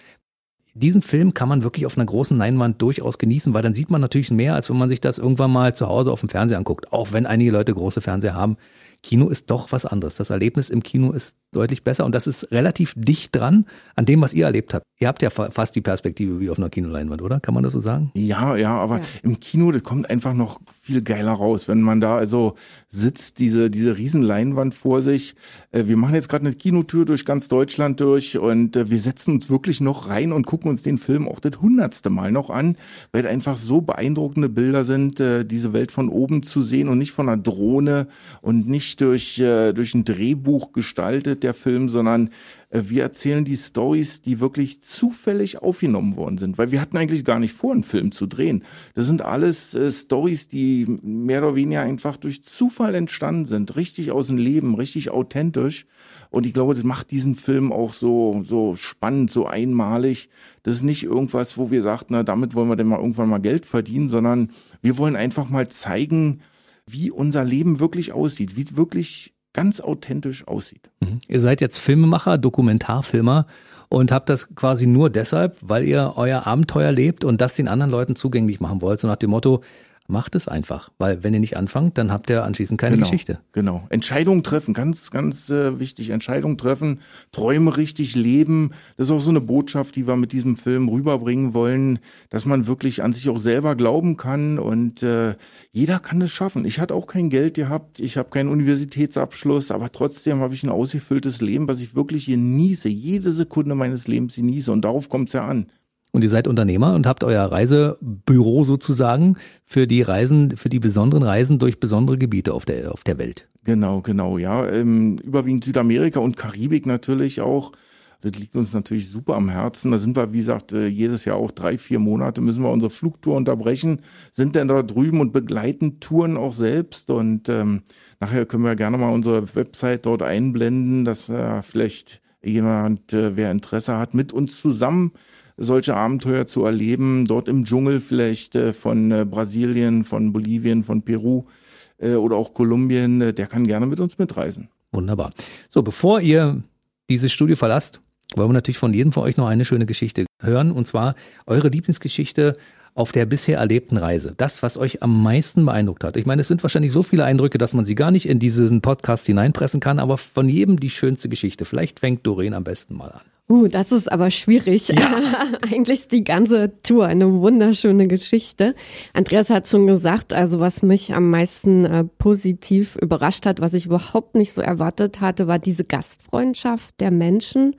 Diesen Film kann man wirklich auf einer großen Leinwand durchaus genießen, weil dann sieht man natürlich mehr, als wenn man sich das irgendwann mal zu Hause auf dem Fernseher anguckt. Auch wenn einige Leute große Fernseher haben. Kino ist doch was anderes. Das Erlebnis im Kino ist deutlich besser und das ist relativ dicht dran an dem, was ihr erlebt habt. Ihr habt ja fa- fast die Perspektive wie auf einer Kinoleinwand, oder? Kann man das so sagen? Ja, ja, aber im Kino, das kommt einfach noch viel geiler raus, wenn man da also sitzt, diese, diese Riesenleinwand vor sich. Äh, Wir machen jetzt gerade eine Kinotour durch ganz Deutschland durch und äh, wir setzen uns wirklich noch rein und gucken uns den Film auch das hundertste Mal noch an, weil einfach so beeindruckende Bilder sind, äh, diese Welt von oben zu sehen und nicht von einer Drohne und nicht durch, durch ein Drehbuch gestaltet, der Film, sondern äh, wir erzählen die Stories, die wirklich zufällig aufgenommen worden sind, weil wir hatten eigentlich gar nicht vor, einen Film zu drehen. Das sind alles äh, Stories, die mehr oder weniger einfach durch Zufall entstanden sind, richtig aus dem Leben, richtig authentisch. Und ich glaube, das macht diesen Film auch so so spannend, so einmalig. Das ist nicht irgendwas, wo wir sagten, na, damit wollen wir denn mal irgendwann mal Geld verdienen, sondern wir wollen einfach mal zeigen, wie unser Leben wirklich aussieht, wie wirklich ganz authentisch aussieht. Mhm. Ihr seid jetzt Filmemacher, Dokumentarfilmer und habt das quasi nur deshalb, weil ihr euer Abenteuer lebt und das den anderen Leuten zugänglich machen wollt. So nach dem Motto, macht es einfach. Weil wenn ihr nicht anfangt, dann habt ihr anschließend keine genau, Geschichte. Genau. Entscheidungen treffen, ganz, ganz äh, wichtig. Entscheidungen treffen, Träume richtig leben. Das ist auch so eine Botschaft, die wir mit diesem Film rüberbringen wollen, dass man wirklich an sich auch selber glauben kann und äh, jeder kann es schaffen. Ich hatte auch kein Geld gehabt, ich habe keinen Universitätsabschluss, aber trotzdem habe ich ein ausgefülltes Leben, was ich wirklich genieße, jede Sekunde meines Lebens genieße und darauf kommt es ja an. Und ihr seid Unternehmer und habt euer Reisebüro sozusagen für die Reisen, für die besonderen Reisen durch besondere Gebiete auf der, auf der Welt. Genau, genau, ja. Ähm, überwiegend Südamerika und Karibik natürlich auch. Das liegt uns natürlich super am Herzen. Da sind wir, wie gesagt, äh, jedes Jahr auch drei, vier Monate müssen wir unsere Flugtour unterbrechen, sind dann da drüben und begleiten Touren auch selbst. Und ähm, nachher können wir gerne mal unsere Website dort einblenden, dass wir vielleicht jemand, äh, wer Interesse hat, mit uns zusammen solche Abenteuer zu erleben, dort im Dschungel vielleicht äh, von äh, Brasilien, von Bolivien, von Peru äh, oder auch Kolumbien, der kann gerne mit uns mitreisen. Wunderbar. So, bevor ihr dieses Studio verlasst, wollen wir natürlich von jedem von euch noch eine schöne Geschichte hören. Und zwar eure Lieblingsgeschichte auf der bisher erlebten Reise. Das, was euch am meisten beeindruckt hat. Ich meine, es sind wahrscheinlich so viele Eindrücke, dass man sie gar nicht in diesen Podcast hineinpressen kann, aber von jedem die schönste Geschichte. Vielleicht fängt Doreen am besten mal an. Uh, das ist aber schwierig. Ja. Eigentlich ist die ganze Tour eine wunderschöne Geschichte. Andreas hat schon gesagt, also was mich am meisten äh, positiv überrascht hat, was ich überhaupt nicht so erwartet hatte, war diese Gastfreundschaft der Menschen.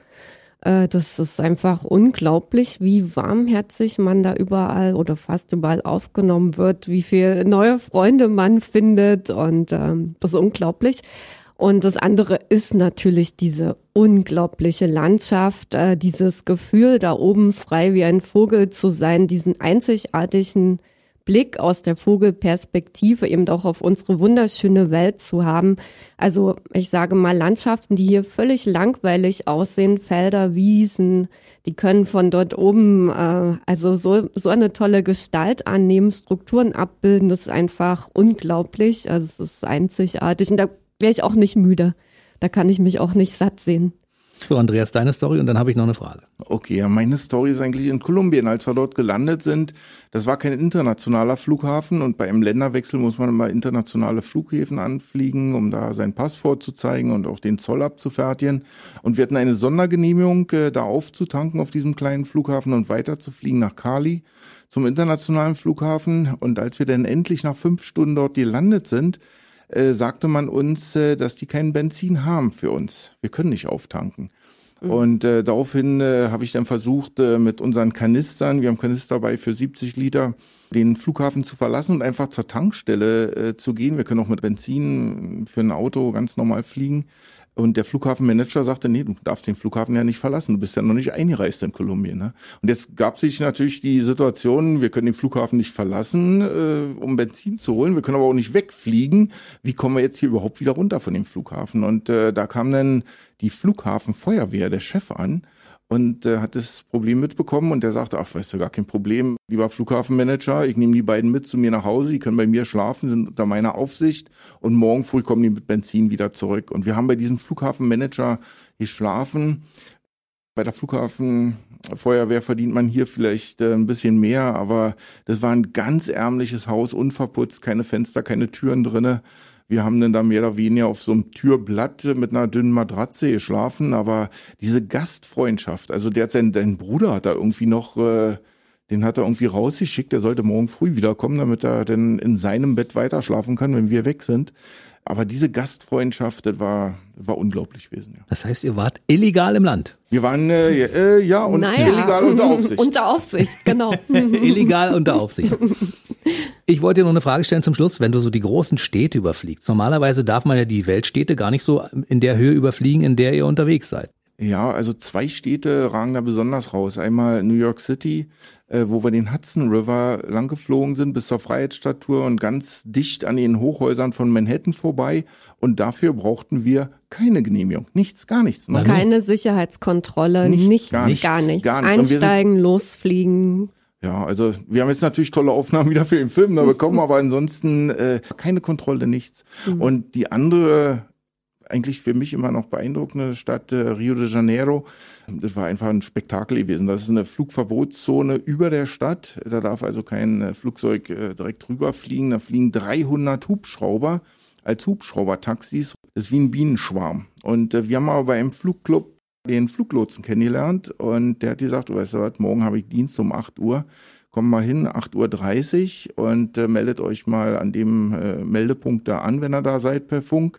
Äh, das ist einfach unglaublich, wie warmherzig man da überall oder fast überall aufgenommen wird, wie viel neue Freunde man findet und ähm, das ist unglaublich. Und das andere ist natürlich diese unglaubliche Landschaft, äh, dieses Gefühl, da oben frei wie ein Vogel zu sein, diesen einzigartigen Blick aus der Vogelperspektive eben auch auf unsere wunderschöne Welt zu haben. Also ich sage mal Landschaften, die hier völlig langweilig aussehen, Felder, Wiesen, die können von dort oben äh, also so, so eine tolle Gestalt annehmen, Strukturen abbilden, das ist einfach unglaublich. Also es ist einzigartig und da wäre ich auch nicht müde. Da kann ich mich auch nicht satt sehen. So, Andreas, deine Story und dann habe ich noch eine Frage. Okay, ja, meine Story ist eigentlich in Kolumbien, als wir dort gelandet sind. Das war kein internationaler Flughafen und bei einem Länderwechsel muss man immer internationale Flughäfen anfliegen, um da sein Pass vorzuzeigen und auch den Zoll abzufertigen. Und wir hatten eine Sondergenehmigung, äh, da aufzutanken auf diesem kleinen Flughafen und weiterzufliegen nach Cali zum internationalen Flughafen. Und als wir dann endlich nach fünf Stunden dort gelandet sind, äh, sagte man uns, äh, dass die kein Benzin haben für uns. Wir können nicht auftanken. Mhm. Und äh, daraufhin äh, habe ich dann versucht, äh, mit unseren Kanistern, wir haben Kanister dabei für 70 Liter, den Flughafen zu verlassen und einfach zur Tankstelle äh, zu gehen. Wir können auch mit Benzin für ein Auto ganz normal fliegen. Und der Flughafenmanager sagte, nee, du darfst den Flughafen ja nicht verlassen, du bist ja noch nicht eingereist in Kolumbien. Ne? Und jetzt gab sich natürlich die Situation, wir können den Flughafen nicht verlassen, äh, um Benzin zu holen, wir können aber auch nicht wegfliegen. Wie kommen wir jetzt hier überhaupt wieder runter von dem Flughafen? Und äh, da kam dann die Flughafenfeuerwehr, der Chef an und äh, hat das Problem mitbekommen und der sagte, ach, weißt du, gar kein Problem, lieber Flughafenmanager, ich nehme die beiden mit zu mir nach Hause, die können bei mir schlafen, sind unter meiner Aufsicht und morgen früh kommen die mit Benzin wieder zurück. Und wir haben bei diesem Flughafenmanager geschlafen. Bei der Flughafenfeuerwehr verdient man hier vielleicht äh, ein bisschen mehr, aber das war ein ganz ärmliches Haus, unverputzt, keine Fenster, keine Türen drinne. Wir haben dann da mehr oder weniger auf so einem Türblatt mit einer dünnen Matratze geschlafen, aber diese Gastfreundschaft, also der hat sein, dein Bruder hat da irgendwie noch, äh, den hat er irgendwie rausgeschickt, der sollte morgen früh wiederkommen, damit er dann in seinem Bett weiter schlafen kann, wenn wir weg sind. Aber diese Gastfreundschaft, das war, war unglaublich gewesen. Ja. Das heißt, ihr wart illegal im Land. Wir waren äh, äh, ja und naja. illegal unter Aufsicht. unter Aufsicht, genau. illegal unter Aufsicht. Ich wollte dir noch eine Frage stellen zum Schluss, wenn du so die großen Städte überfliegst. Normalerweise darf man ja die Weltstädte gar nicht so in der Höhe überfliegen, in der ihr unterwegs seid. Ja, also zwei Städte ragen da besonders raus. Einmal New York City, äh, wo wir den Hudson River langgeflogen sind bis zur Freiheitsstatue und ganz dicht an den Hochhäusern von Manhattan vorbei. Und dafür brauchten wir keine Genehmigung. Nichts, gar nichts. Noch keine nicht. Sicherheitskontrolle, nichts, nichts, gar nichts. Gar nichts. Gar nichts. Einsteigen, losfliegen. Ja, also wir haben jetzt natürlich tolle Aufnahmen wieder für den Film da bekommen, aber ansonsten äh, keine Kontrolle, nichts. Mhm. Und die andere eigentlich für mich immer noch beeindruckende Stadt äh, Rio de Janeiro. Das war einfach ein Spektakel gewesen. Das ist eine Flugverbotszone über der Stadt. Da darf also kein äh, Flugzeug äh, direkt drüber fliegen. Da fliegen 300 Hubschrauber als Hubschraubertaxis. Das ist wie ein Bienenschwarm. Und äh, wir haben aber bei einem Flugclub den Fluglotsen kennengelernt und der hat gesagt, weißt du was, morgen habe ich Dienst um 8 Uhr kommt mal hin, 8.30 Uhr und äh, meldet euch mal an dem äh, Meldepunkt da an, wenn ihr da seid per Funk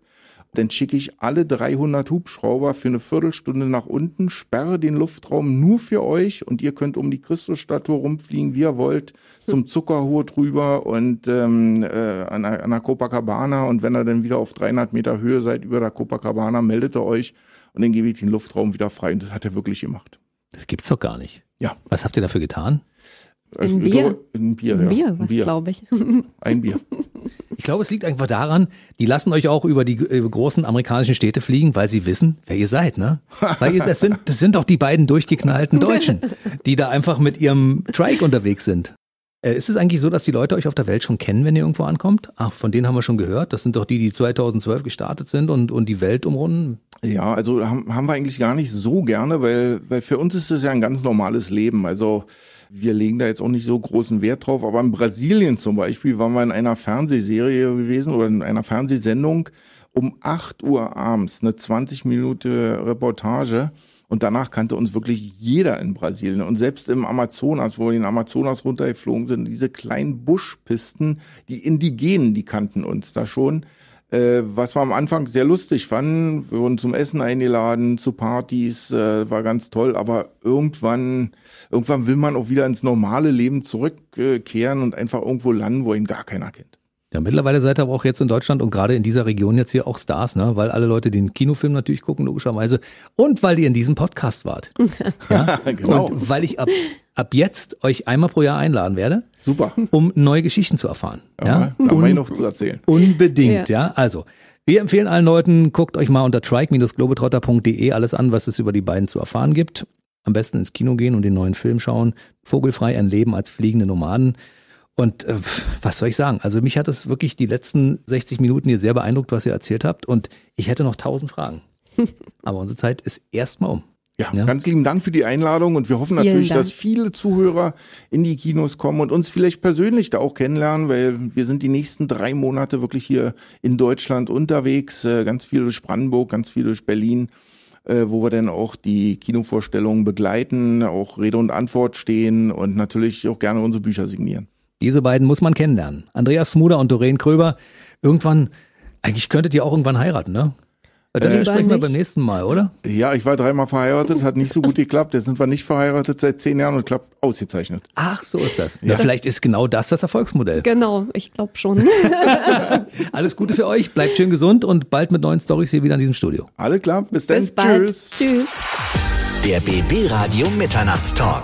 dann schicke ich alle 300 Hubschrauber für eine Viertelstunde nach unten, sperre den Luftraum nur für euch und ihr könnt um die Christusstatue rumfliegen, wie ihr wollt, zum Zuckerhut rüber und ähm, äh, an, der, an der Copacabana und wenn ihr dann wieder auf 300 Meter Höhe seid über der Copacabana, meldet ihr euch und dann gebe ich den Luftraum wieder frei und das hat er wirklich gemacht. Das gibt's doch gar nicht. Ja. Was habt ihr dafür getan? Ein Bier? Ein Bier, ein Bier, ja. Bier. glaube ich. Ein Bier. Ich glaube, es liegt einfach daran, die lassen euch auch über die äh, großen amerikanischen Städte fliegen, weil sie wissen, wer ihr seid, ne? Weil ihr, das sind, das sind doch die beiden durchgeknallten Deutschen, die da einfach mit ihrem Trike unterwegs sind. Äh, ist es eigentlich so, dass die Leute euch auf der Welt schon kennen, wenn ihr irgendwo ankommt? Ach, von denen haben wir schon gehört. Das sind doch die, die 2012 gestartet sind und, und die Welt umrunden. Ja, also haben, haben wir eigentlich gar nicht so gerne, weil, weil für uns ist es ja ein ganz normales Leben. Also wir legen da jetzt auch nicht so großen Wert drauf, aber in Brasilien zum Beispiel waren wir in einer Fernsehserie gewesen oder in einer Fernsehsendung um 8 Uhr abends, eine 20 Minute Reportage Und danach kannte uns wirklich jeder in Brasilien. Und selbst im Amazonas, wo wir den Amazonas runtergeflogen sind, diese kleinen Buschpisten, die Indigenen, die kannten uns da schon. Äh, was wir am Anfang sehr lustig fanden, wir wurden zum Essen eingeladen, zu Partys, äh, war ganz toll, aber irgendwann, irgendwann will man auch wieder ins normale Leben zurückkehren und einfach irgendwo landen, wo ihn gar keiner kennt. Ja, mittlerweile seid ihr aber auch jetzt in Deutschland und gerade in dieser Region jetzt hier auch Stars, ne? Weil alle Leute den Kinofilm natürlich gucken, logischerweise. Und weil ihr in diesem Podcast wart. Ja, genau. Und weil ich ab, ab jetzt euch einmal pro Jahr einladen werde. Super. Um neue Geschichten zu erfahren. Ja, ja? da noch zu erzählen. Unbedingt, ja. ja. Also, wir empfehlen allen Leuten, guckt euch mal unter trike-globetrotter.de alles an, was es über die beiden zu erfahren gibt. Am besten ins Kino gehen und den neuen Film schauen. Vogelfrei ein Leben als fliegende Nomaden. Und äh, was soll ich sagen? Also mich hat es wirklich die letzten 60 Minuten hier sehr beeindruckt, was ihr erzählt habt. Und ich hätte noch tausend Fragen. Aber unsere Zeit ist erstmal um. Ja, ja, ganz lieben Dank für die Einladung und wir hoffen natürlich, dass viele Zuhörer in die Kinos kommen und uns vielleicht persönlich da auch kennenlernen, weil wir sind die nächsten drei Monate wirklich hier in Deutschland unterwegs, äh, ganz viel durch Brandenburg, ganz viel durch Berlin, äh, wo wir dann auch die Kinovorstellungen begleiten, auch Rede und Antwort stehen und natürlich auch gerne unsere Bücher signieren. Diese beiden muss man kennenlernen. Andreas Smuder und Doreen Kröber. Irgendwann, eigentlich könntet ihr auch irgendwann heiraten, ne? Das äh, besprechen wir beim nächsten Mal, oder? Ja, ich war dreimal verheiratet, hat nicht so gut geklappt. Jetzt sind wir nicht verheiratet seit zehn Jahren und klappt ausgezeichnet. Ach, so ist das. Ja, ja vielleicht ist genau das das Erfolgsmodell. Genau, ich glaube schon. Alles Gute für euch, bleibt schön gesund und bald mit neuen Stories hier wieder in diesem Studio. Alles klar, bis dann. Bis bald. Tschüss. Tschüss. Der BB Radio Mitternachtstalk.